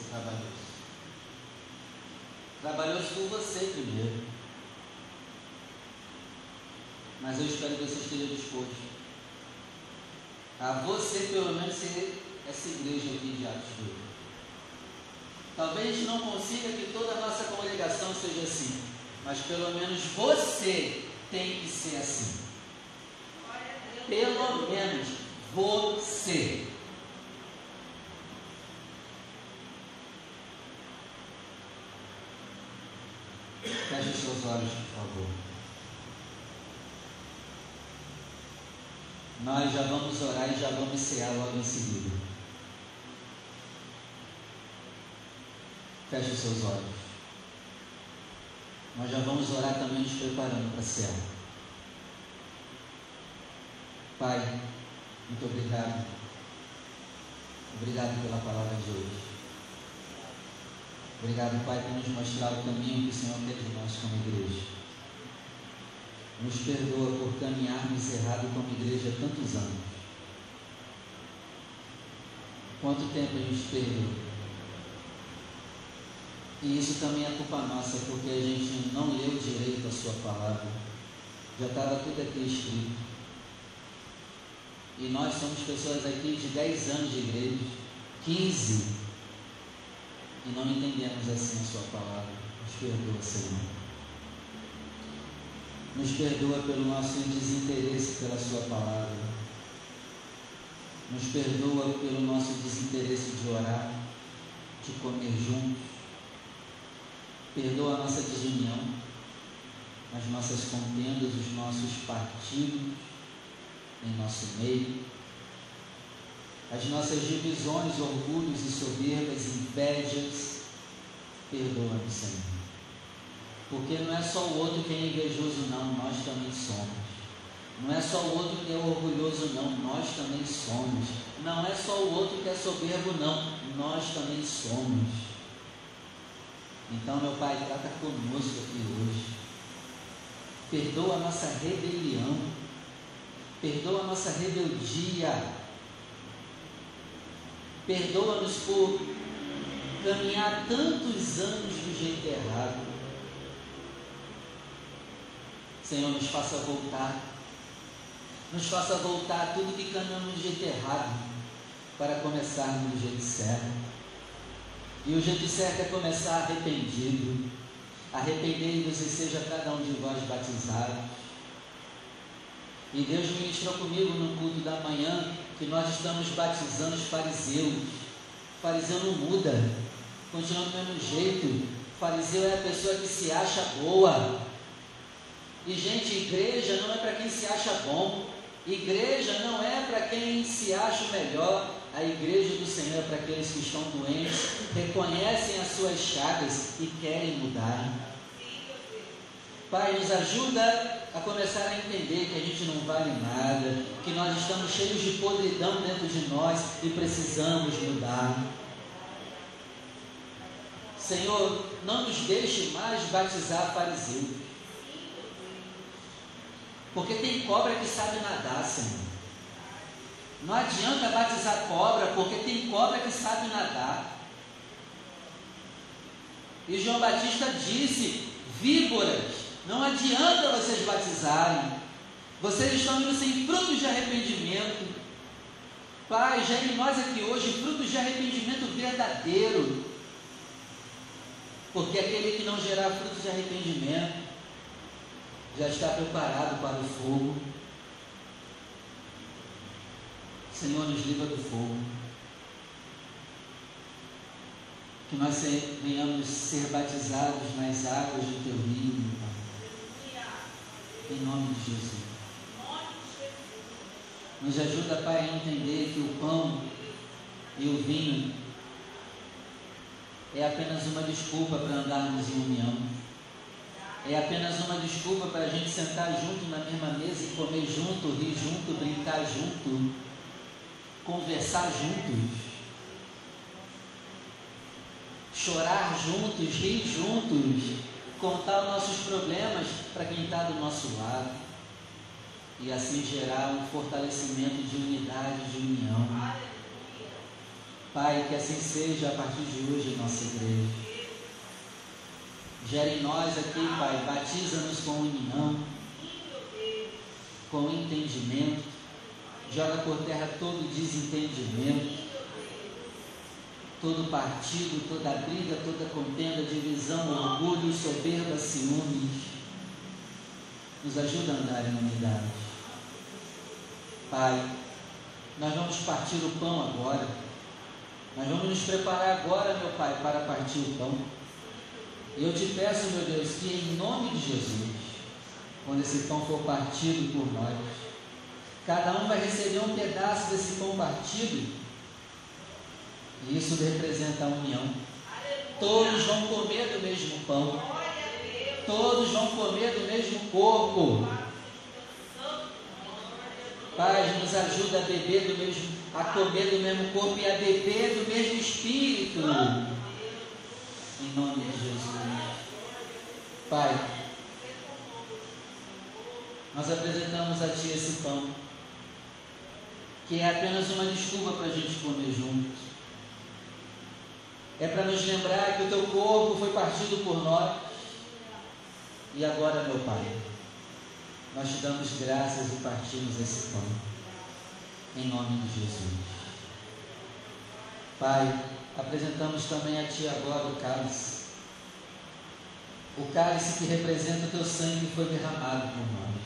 Você trabalhou. Trabalhou por você primeiro. Mas eu espero que você esteja disposto a você, pelo menos, ser essa igreja aqui de Atos 2. Talvez a gente não consiga que toda a nossa congregação seja assim, mas pelo menos você tem que ser assim. Pelo menos você. Feche seus olhos, por favor. Nós já vamos orar e já vamos cear logo em seguida. Feche seus olhos. Nós já vamos orar também nos preparando para cear. Pai, muito obrigado. Obrigado pela palavra de hoje. Obrigado, Pai, por nos mostrar o caminho que o Senhor quer de nós como igreja. Nos perdoa por caminharmos errado como igreja há tantos anos. Quanto tempo a gente perdeu? E isso também é culpa nossa, porque a gente não leu direito a sua palavra. Já estava tudo aqui escrito. E nós somos pessoas aqui de 10 anos de igreja, 15, e não entendemos assim a Sua palavra. Nos perdoa, Senhor. Nos perdoa pelo nosso desinteresse pela Sua palavra. Nos perdoa pelo nosso desinteresse de orar, de comer juntos. Perdoa a nossa desunião, as nossas contendas, os nossos partidos em nosso meio. As nossas divisões, orgulhos e soberbas, invejas, perdoa-nos, Senhor. Porque não é só o outro que é invejoso, não, nós também somos. Não é só o outro que é orgulhoso, não, nós também somos. Não é só o outro que é soberbo, não, nós também somos. Então, meu Pai, trata conosco aqui hoje. Perdoa a nossa rebelião perdoa a nossa rebeldia, perdoa-nos por caminhar tantos anos do jeito errado. Senhor, nos faça voltar, nos faça voltar tudo que caminhamos do jeito errado, para começarmos do jeito certo. E o jeito certo é começar arrependido. Arrependei-vos e seja cada um de vós batizado e Deus ministrou comigo no culto da manhã que nós estamos batizando os fariseus. O fariseu não muda, continua do mesmo jeito. O fariseu é a pessoa que se acha boa. E, gente, igreja não é para quem se acha bom. Igreja não é para quem se acha melhor. A igreja do Senhor é para aqueles que estão doentes, reconhecem as suas chagas e querem mudar. Pai, nos ajuda a começar a entender que a gente não vale nada, que nós estamos cheios de podridão dentro de nós e precisamos mudar. Senhor, não nos deixe mais batizar fariseus. Porque tem cobra que sabe nadar, Senhor. Não adianta batizar cobra, porque tem cobra que sabe nadar. E João Batista disse: víboras não adianta vocês batizarem. Vocês estão indo sem frutos de arrependimento. Pai, já em nós aqui hoje, frutos de arrependimento verdadeiro. Porque aquele que não gerar frutos de arrependimento já está preparado para o fogo. Senhor, nos livra do fogo. Que nós venhamos ser batizados nas águas do teu rio, Pai em nome de Jesus. Nos ajuda, Pai, a entender que o pão e o vinho é apenas uma desculpa para andarmos em união. É apenas uma desculpa para a gente sentar junto na mesma mesa e comer junto, rir junto, brincar junto, conversar juntos, chorar juntos, rir juntos contar os nossos problemas para quem está do nosso lado e assim gerar um fortalecimento de unidade, de união. Pai, que assim seja a partir de hoje em nossa igreja. Gera em nós aqui, Pai, batiza-nos com união, com entendimento, joga por terra todo desentendimento, todo partido, toda briga, toda contenda, divisão, orgulho, soberba, ciúmes. Nos ajuda a andar em unidade. Pai, nós vamos partir o pão agora. Nós vamos nos preparar agora, meu Pai, para partir o pão. Eu te peço, meu Deus, que em nome de Jesus, quando esse pão for partido por nós, cada um vai receber um pedaço desse pão partido e isso representa a união. Todos vão comer do mesmo pão. Todos vão comer do mesmo corpo. Pai, nos ajuda a beber do mesmo, a comer do mesmo corpo e a beber do mesmo espírito. Em nome de Jesus. Pai, nós apresentamos a Ti esse pão, que é apenas uma desculpa para a gente comer juntos é para nos lembrar que o teu corpo foi partido por nós. E agora, meu Pai, nós te damos graças e partimos esse pão, em nome de Jesus. Pai, apresentamos também a Ti agora o cálice. O cálice que representa o Teu sangue que foi derramado por nós.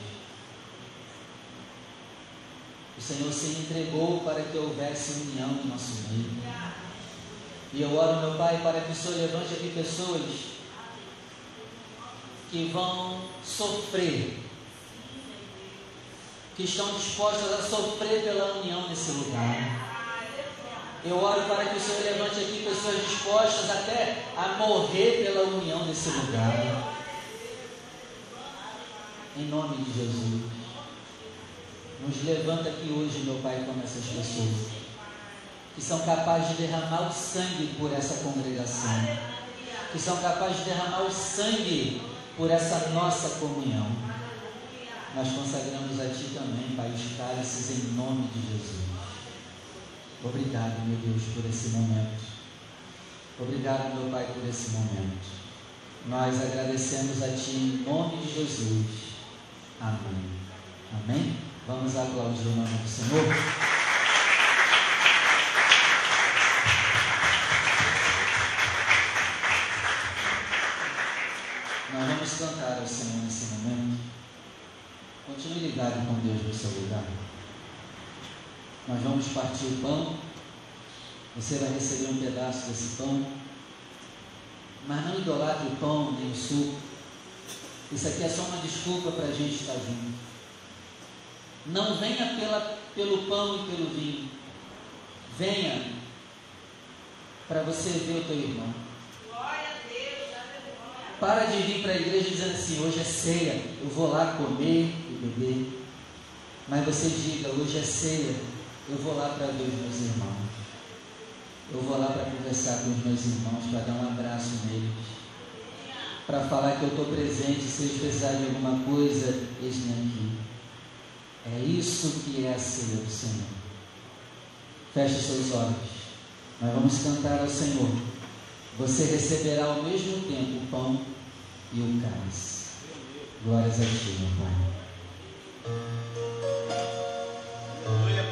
O Senhor se entregou para que houvesse união no nosso meio. E eu oro, meu Pai, para que o Senhor levante aqui pessoas que vão sofrer, que estão dispostas a sofrer pela união nesse lugar. Eu oro para que o Senhor levante aqui pessoas dispostas até a morrer pela união nesse lugar. Em nome de Jesus. Nos levanta aqui hoje, meu Pai, como essas pessoas que são capazes de derramar o sangue por essa congregação, que são capazes de derramar o sangue por essa nossa comunhão. Nós consagramos a Ti também, Pai, os cálices em nome de Jesus. Obrigado, meu Deus, por esse momento. Obrigado, meu Pai, por esse momento. Nós agradecemos a Ti em nome de Jesus. Amém. Amém? Vamos aplaudir o nome do Senhor. Nesse momento. Continue ligado com Deus no seu lugar. Nós vamos partir o pão. Você vai receber um pedaço desse pão. Mas não idolatre o pão nem o suco. Isso aqui é só uma desculpa para a gente estar junto. Não venha pela, pelo pão e pelo vinho. Venha para você ver o teu irmão. Para de vir para a igreja dizendo assim: hoje é ceia, eu vou lá comer e beber. Mas você diga: hoje é ceia, eu vou lá para ver os meus irmãos. Eu vou lá para conversar com os meus irmãos, para dar um abraço neles. Para falar que eu estou presente, se eles precisarem de alguma coisa, eles vêm aqui. É isso que é a ceia do Senhor. Feche seus olhos. Nós vamos cantar ao Senhor. Você receberá ao mesmo tempo o pão e o cálice. Glórias a Ti, meu Pai. pensava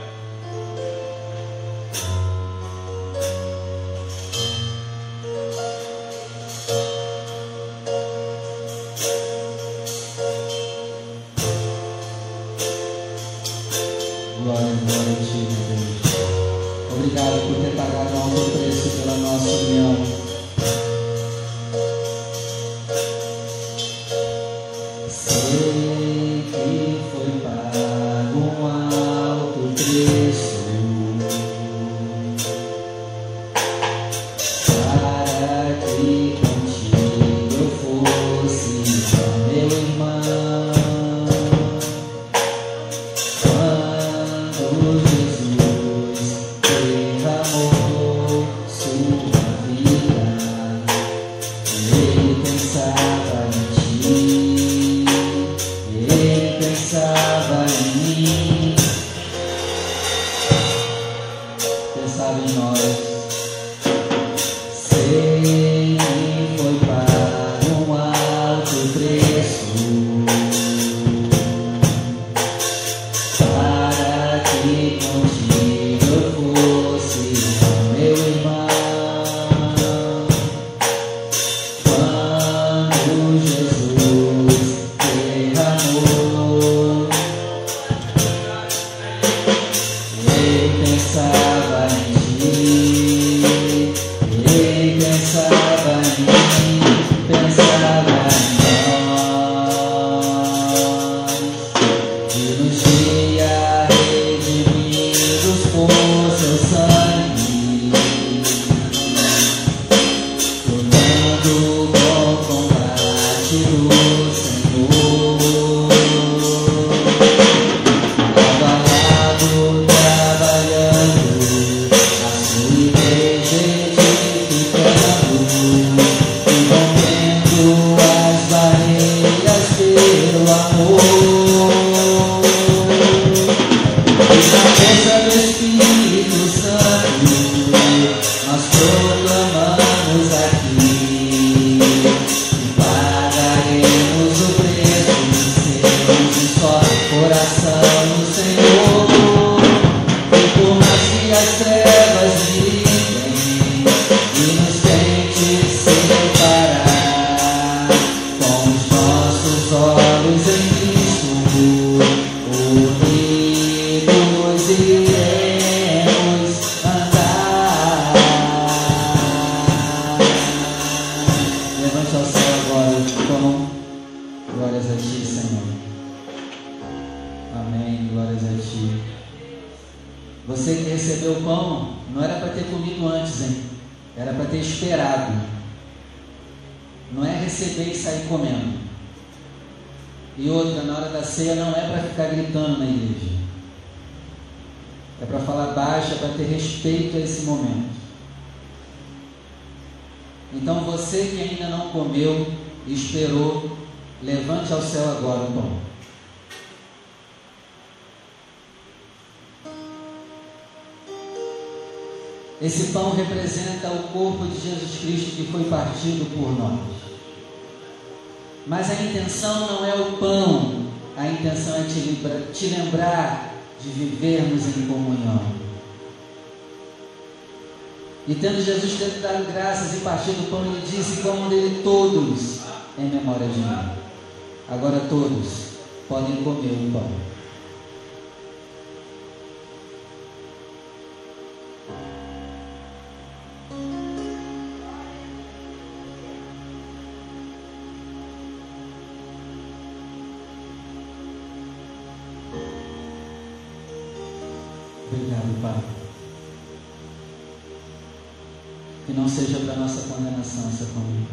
Que não seja para nossa condenação essa comida.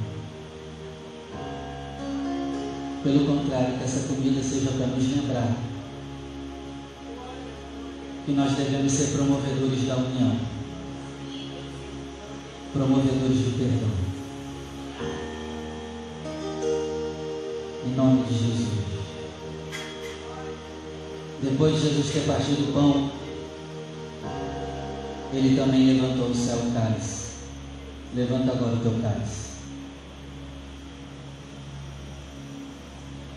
Pelo contrário, que essa comida seja para nos lembrar que nós devemos ser promovedores da união, promovedores do perdão. Em nome de Jesus. Depois de Jesus ter partido o pão, ele também levantou o céu cálice. Levanta agora o teu cálice.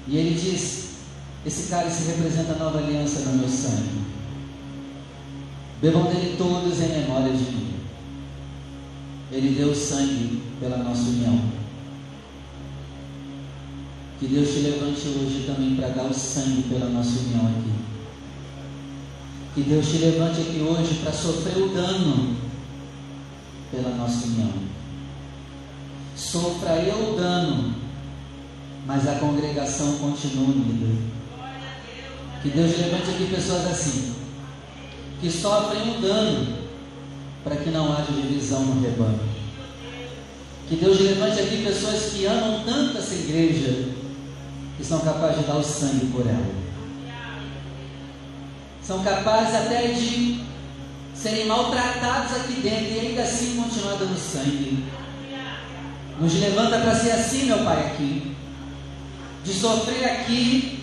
E ele diz: Esse cálice representa a nova aliança no meu sangue. Bebam dele todos em memória de mim. Ele deu sangue pela nossa união. Que Deus te levante hoje também para dar o sangue pela nossa união aqui. Que Deus te levante aqui hoje para sofrer o dano pela nossa união. Sofra eu o dano, mas a congregação continua unida. Que Deus levante aqui pessoas assim, que sofrem um dano, para que não haja divisão no rebanho. Que Deus levante aqui pessoas que amam tanto essa igreja, que são capazes de dar o sangue por ela. São capazes até de serem maltratados aqui dentro e ainda assim continuar dando sangue. Nos levanta para ser assim, meu Pai, aqui. De sofrer aqui,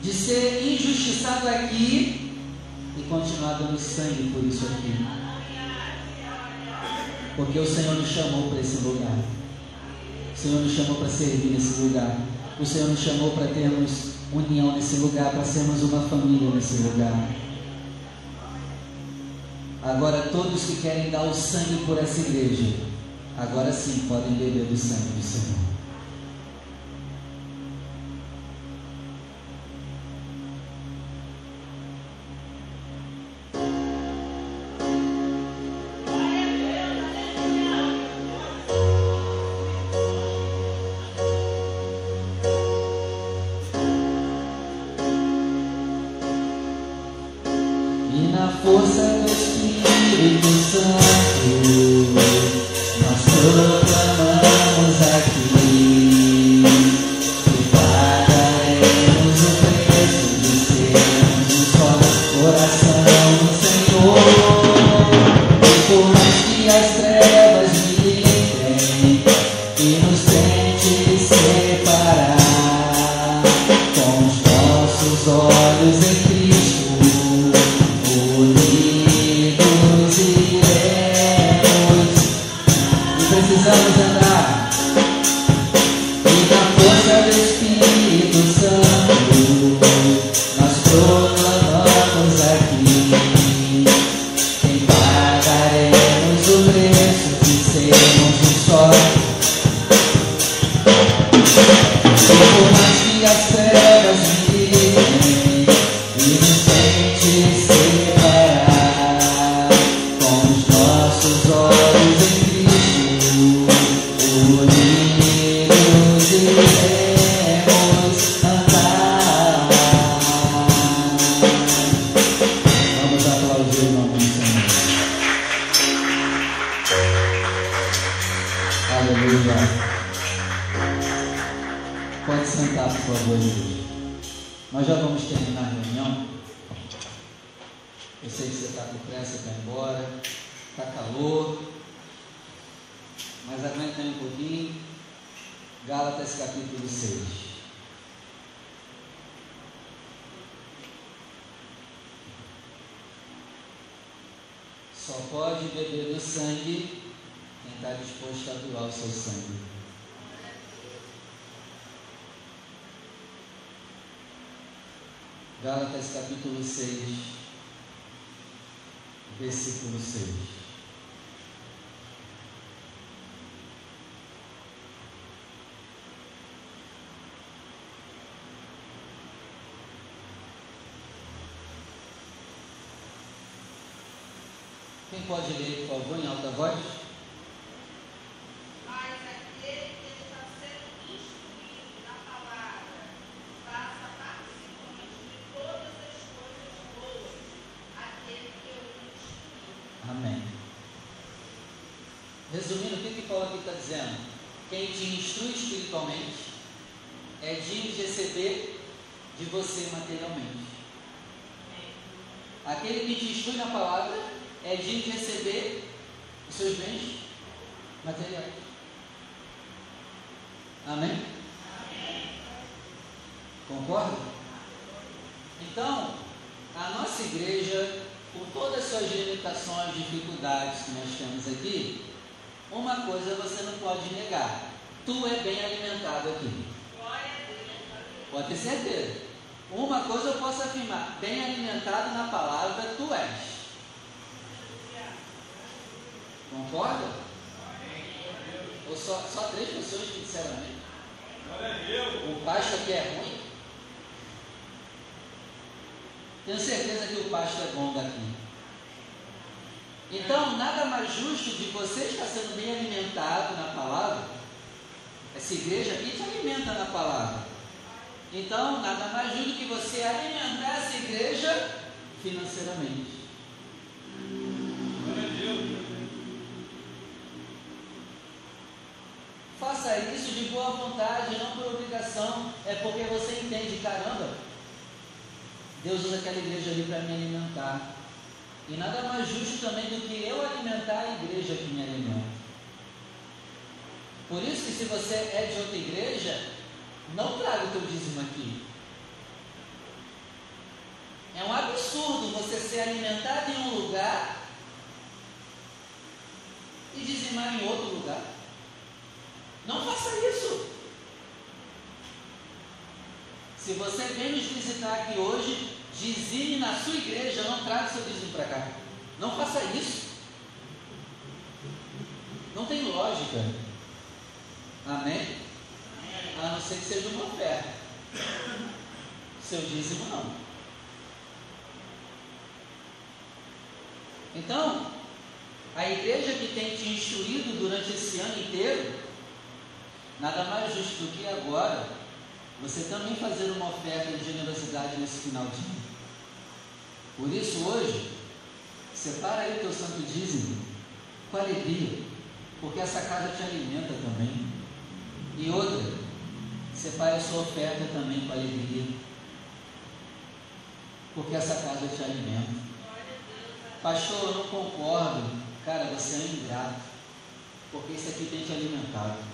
de ser injustiçado aqui e continuar dando sangue por isso aqui. Porque o Senhor nos chamou para esse lugar. O Senhor nos chamou para servir nesse lugar. O Senhor nos chamou para termos união nesse lugar, para sermos uma família nesse lugar. Agora, todos que querem dar o sangue por essa igreja, agora sim podem beber do sangue do Senhor. Só pode beber do sangue quem está disposto a doar o seu sangue. Gálatas capítulo 6, versículo 6. Pode ler, por favor, em alta voz? Mas aquele que está sendo instruído na palavra, participante de todas as coisas boas, aquele que eu instruí. Amém. Resumindo, o que, que Paulo aqui está dizendo? Quem te instrui espiritualmente é digno de receber de você materialmente. Aquele que te instrui na palavra é de receber os seus bens materiais. Amém? Concorda? Então, a nossa igreja, com todas as suas limitações, dificuldades que nós temos aqui, uma coisa você não pode negar: tu é bem alimentado aqui. Pode ter certeza. Uma coisa eu posso afirmar: bem alimentado na palavra tu és. Concorda? Ou só, só três pessoas que disseram amém? O pasto aqui é ruim? Tenho certeza que o pasto é bom daqui. Então, nada mais justo de você estar sendo bem alimentado na palavra. Essa igreja aqui te alimenta na palavra. Então, nada mais justo que você alimentar essa igreja financeiramente. Faça isso de boa vontade, não por obrigação. É porque você entende, caramba, Deus usa aquela igreja ali para me alimentar. E nada mais justo também do que eu alimentar a igreja que me alimenta. Por isso que se você é de outra igreja, não traga o teu dízimo aqui. É um absurdo você ser alimentado em um lugar e dizimar em outro lugar. Não faça isso. Se você vem nos visitar aqui hoje, dizime na sua igreja, não traga seu dízimo para cá. Não faça isso. Não tem lógica. Amém? A não ser que seja uma oferta. Seu dízimo não. Então, a igreja que tem te instruído durante esse ano inteiro, nada mais justo do que agora, você também fazer uma oferta de generosidade nesse final de ano. Por isso, hoje, separa aí o teu santo dízimo com alegria, porque essa casa te alimenta também. E outra, separe a sua oferta também com alegria, porque essa casa te alimenta. Pastor, eu não concordo. Cara, você é ingrato, porque isso aqui tem te alimentado.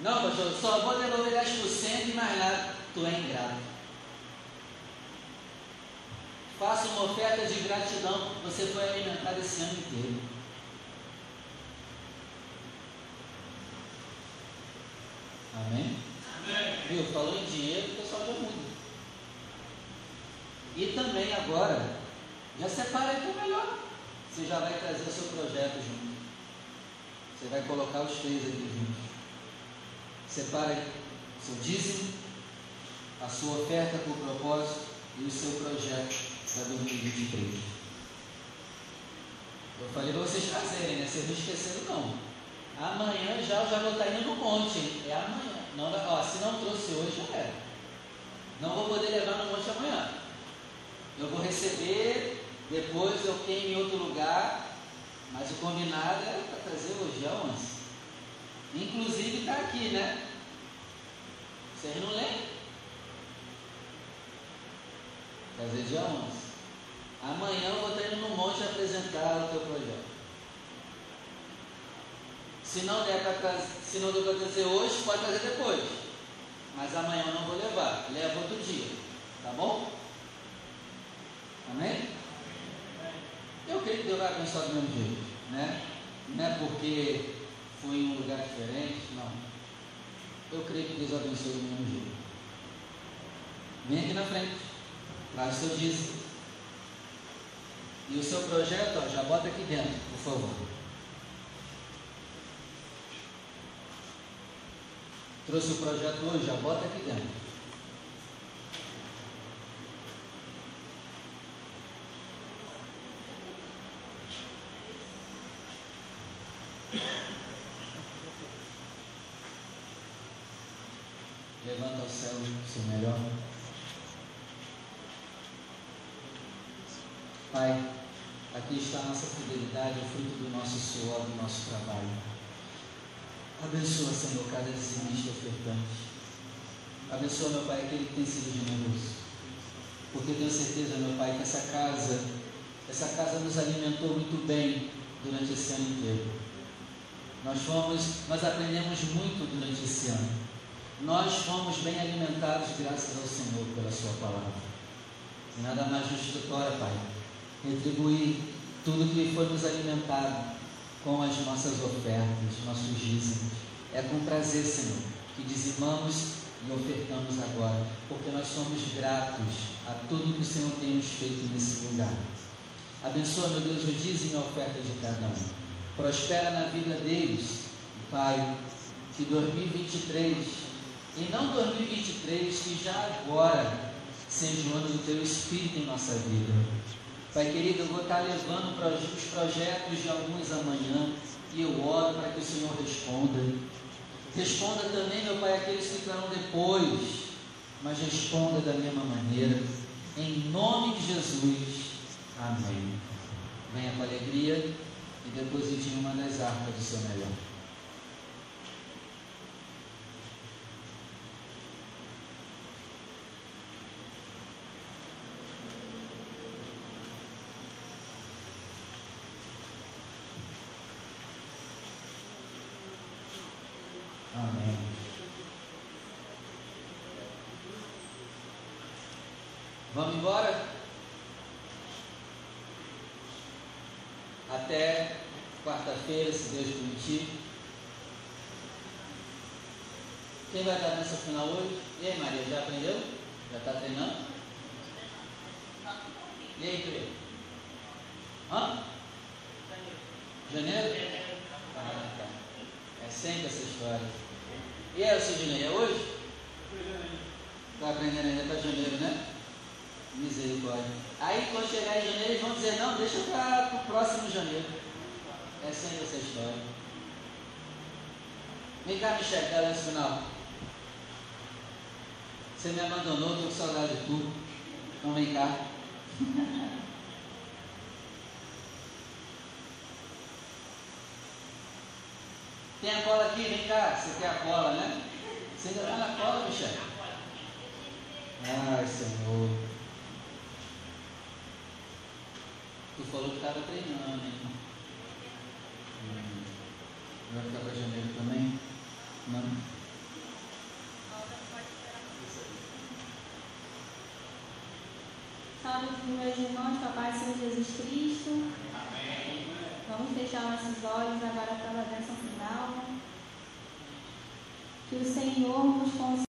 Não, pastor, só vou devolver 10% e mais nada. Tu é ingrato. Faça uma oferta de gratidão. Você foi alimentado esse ano inteiro. Amém? Amém. Viu? Falou em dinheiro, o pessoal já muda. E também agora, já separa aí para melhor. Você já vai trazer o seu projeto junto. Você vai colocar os três aqui juntos. Separa o seu dízimo, a sua oferta por propósito e o seu projeto para 2023. Eu falei para vocês trazerem, né? Vocês não esqueceram não. Amanhã já já vou estar indo no monte. É amanhã. Não, ó, se não trouxe hoje, já era. Não vou poder levar no monte amanhã. Eu vou receber, depois eu queimo em outro lugar, mas o combinado era para trazer hoje, dia 11. Inclusive está aqui, né? Vocês não lembram? Trazer dia 11. Amanhã eu vou estar indo no monte apresentar o teu projeto. Se não der para se não der para trazer hoje, pode trazer depois. Mas amanhã eu não vou levar. Leva outro dia. Tá bom? Amém? Eu creio que Deus vai abençoar do mesmo jeito. Né? Não é porque foi em um lugar diferente, não. Eu creio que Deus abençoe do mesmo jeito. Vem aqui na frente. Traz o seu dízimo. E o seu projeto, ó, já bota aqui dentro, por favor. Trouxe o projeto hoje, já bota aqui dentro. Levanta ao céu o seu melhor. Pai, aqui está a nossa fidelidade, o fruto do nosso suor, do nosso trabalho. Abençoa, Senhor, cada dizimista ofertante. Abençoa, meu Pai, aquele que tem sido generoso. Porque eu tenho certeza, meu Pai, que essa casa, essa casa nos alimentou muito bem durante esse ano inteiro. Nós fomos, nós aprendemos muito durante esse ano. Nós fomos bem alimentados graças ao Senhor pela Sua palavra. E nada mais justo agora, Pai, retribuir tudo que foi nos alimentado com as nossas ofertas, nossos dízimos. É com prazer, Senhor, que dizimamos e ofertamos agora, porque nós somos gratos a tudo que o Senhor tem nos feito nesse lugar. Abençoa, meu Deus, o dízimo e a oferta de cada um. Prospera na vida deles, Pai, que 2023, e não 2023, que já agora seja o ano do Teu Espírito em nossa vida Pai querido, eu vou estar levando os projetos de alguns amanhã e eu oro para que o Senhor responda. Responda também, meu Pai, aqueles que virão depois, mas responda da mesma maneira. Em nome de Jesus. Amém. Venha com alegria e deposite em uma das arcas do seu melhor. Amém. Vamos embora? Até quarta-feira, se Deus permitir. Quem vai dar nessa final hoje? E aí, Maria, já aprendeu? Já está treinando? E aí, Pedro? Hã? Janeiro? Ah, tá. É sempre essa história. E aí, Sidney, é hoje? Está aprendendo ainda para janeiro, né? Misericórdia. Aí, quando chegar em janeiro, eles vão dizer: não, deixa para o próximo janeiro. É sempre essa história. Vem cá, Michel, dá esse final. Você me abandonou, estou com saudade de tu. Então vem cá. <laughs> Tem a cola aqui, vem cá. Você quer a cola, né? Você ainda está na cola, Michel? Ai, Senhor. Tu falou que estava treinando, hein? Hum. Vai ficar para janeiro também? Não. Salve meus irmãos, papai Senhor Jesus Cristo. Vamos fechar nossos olhos agora para a bênção final. Que o Senhor nos conceda.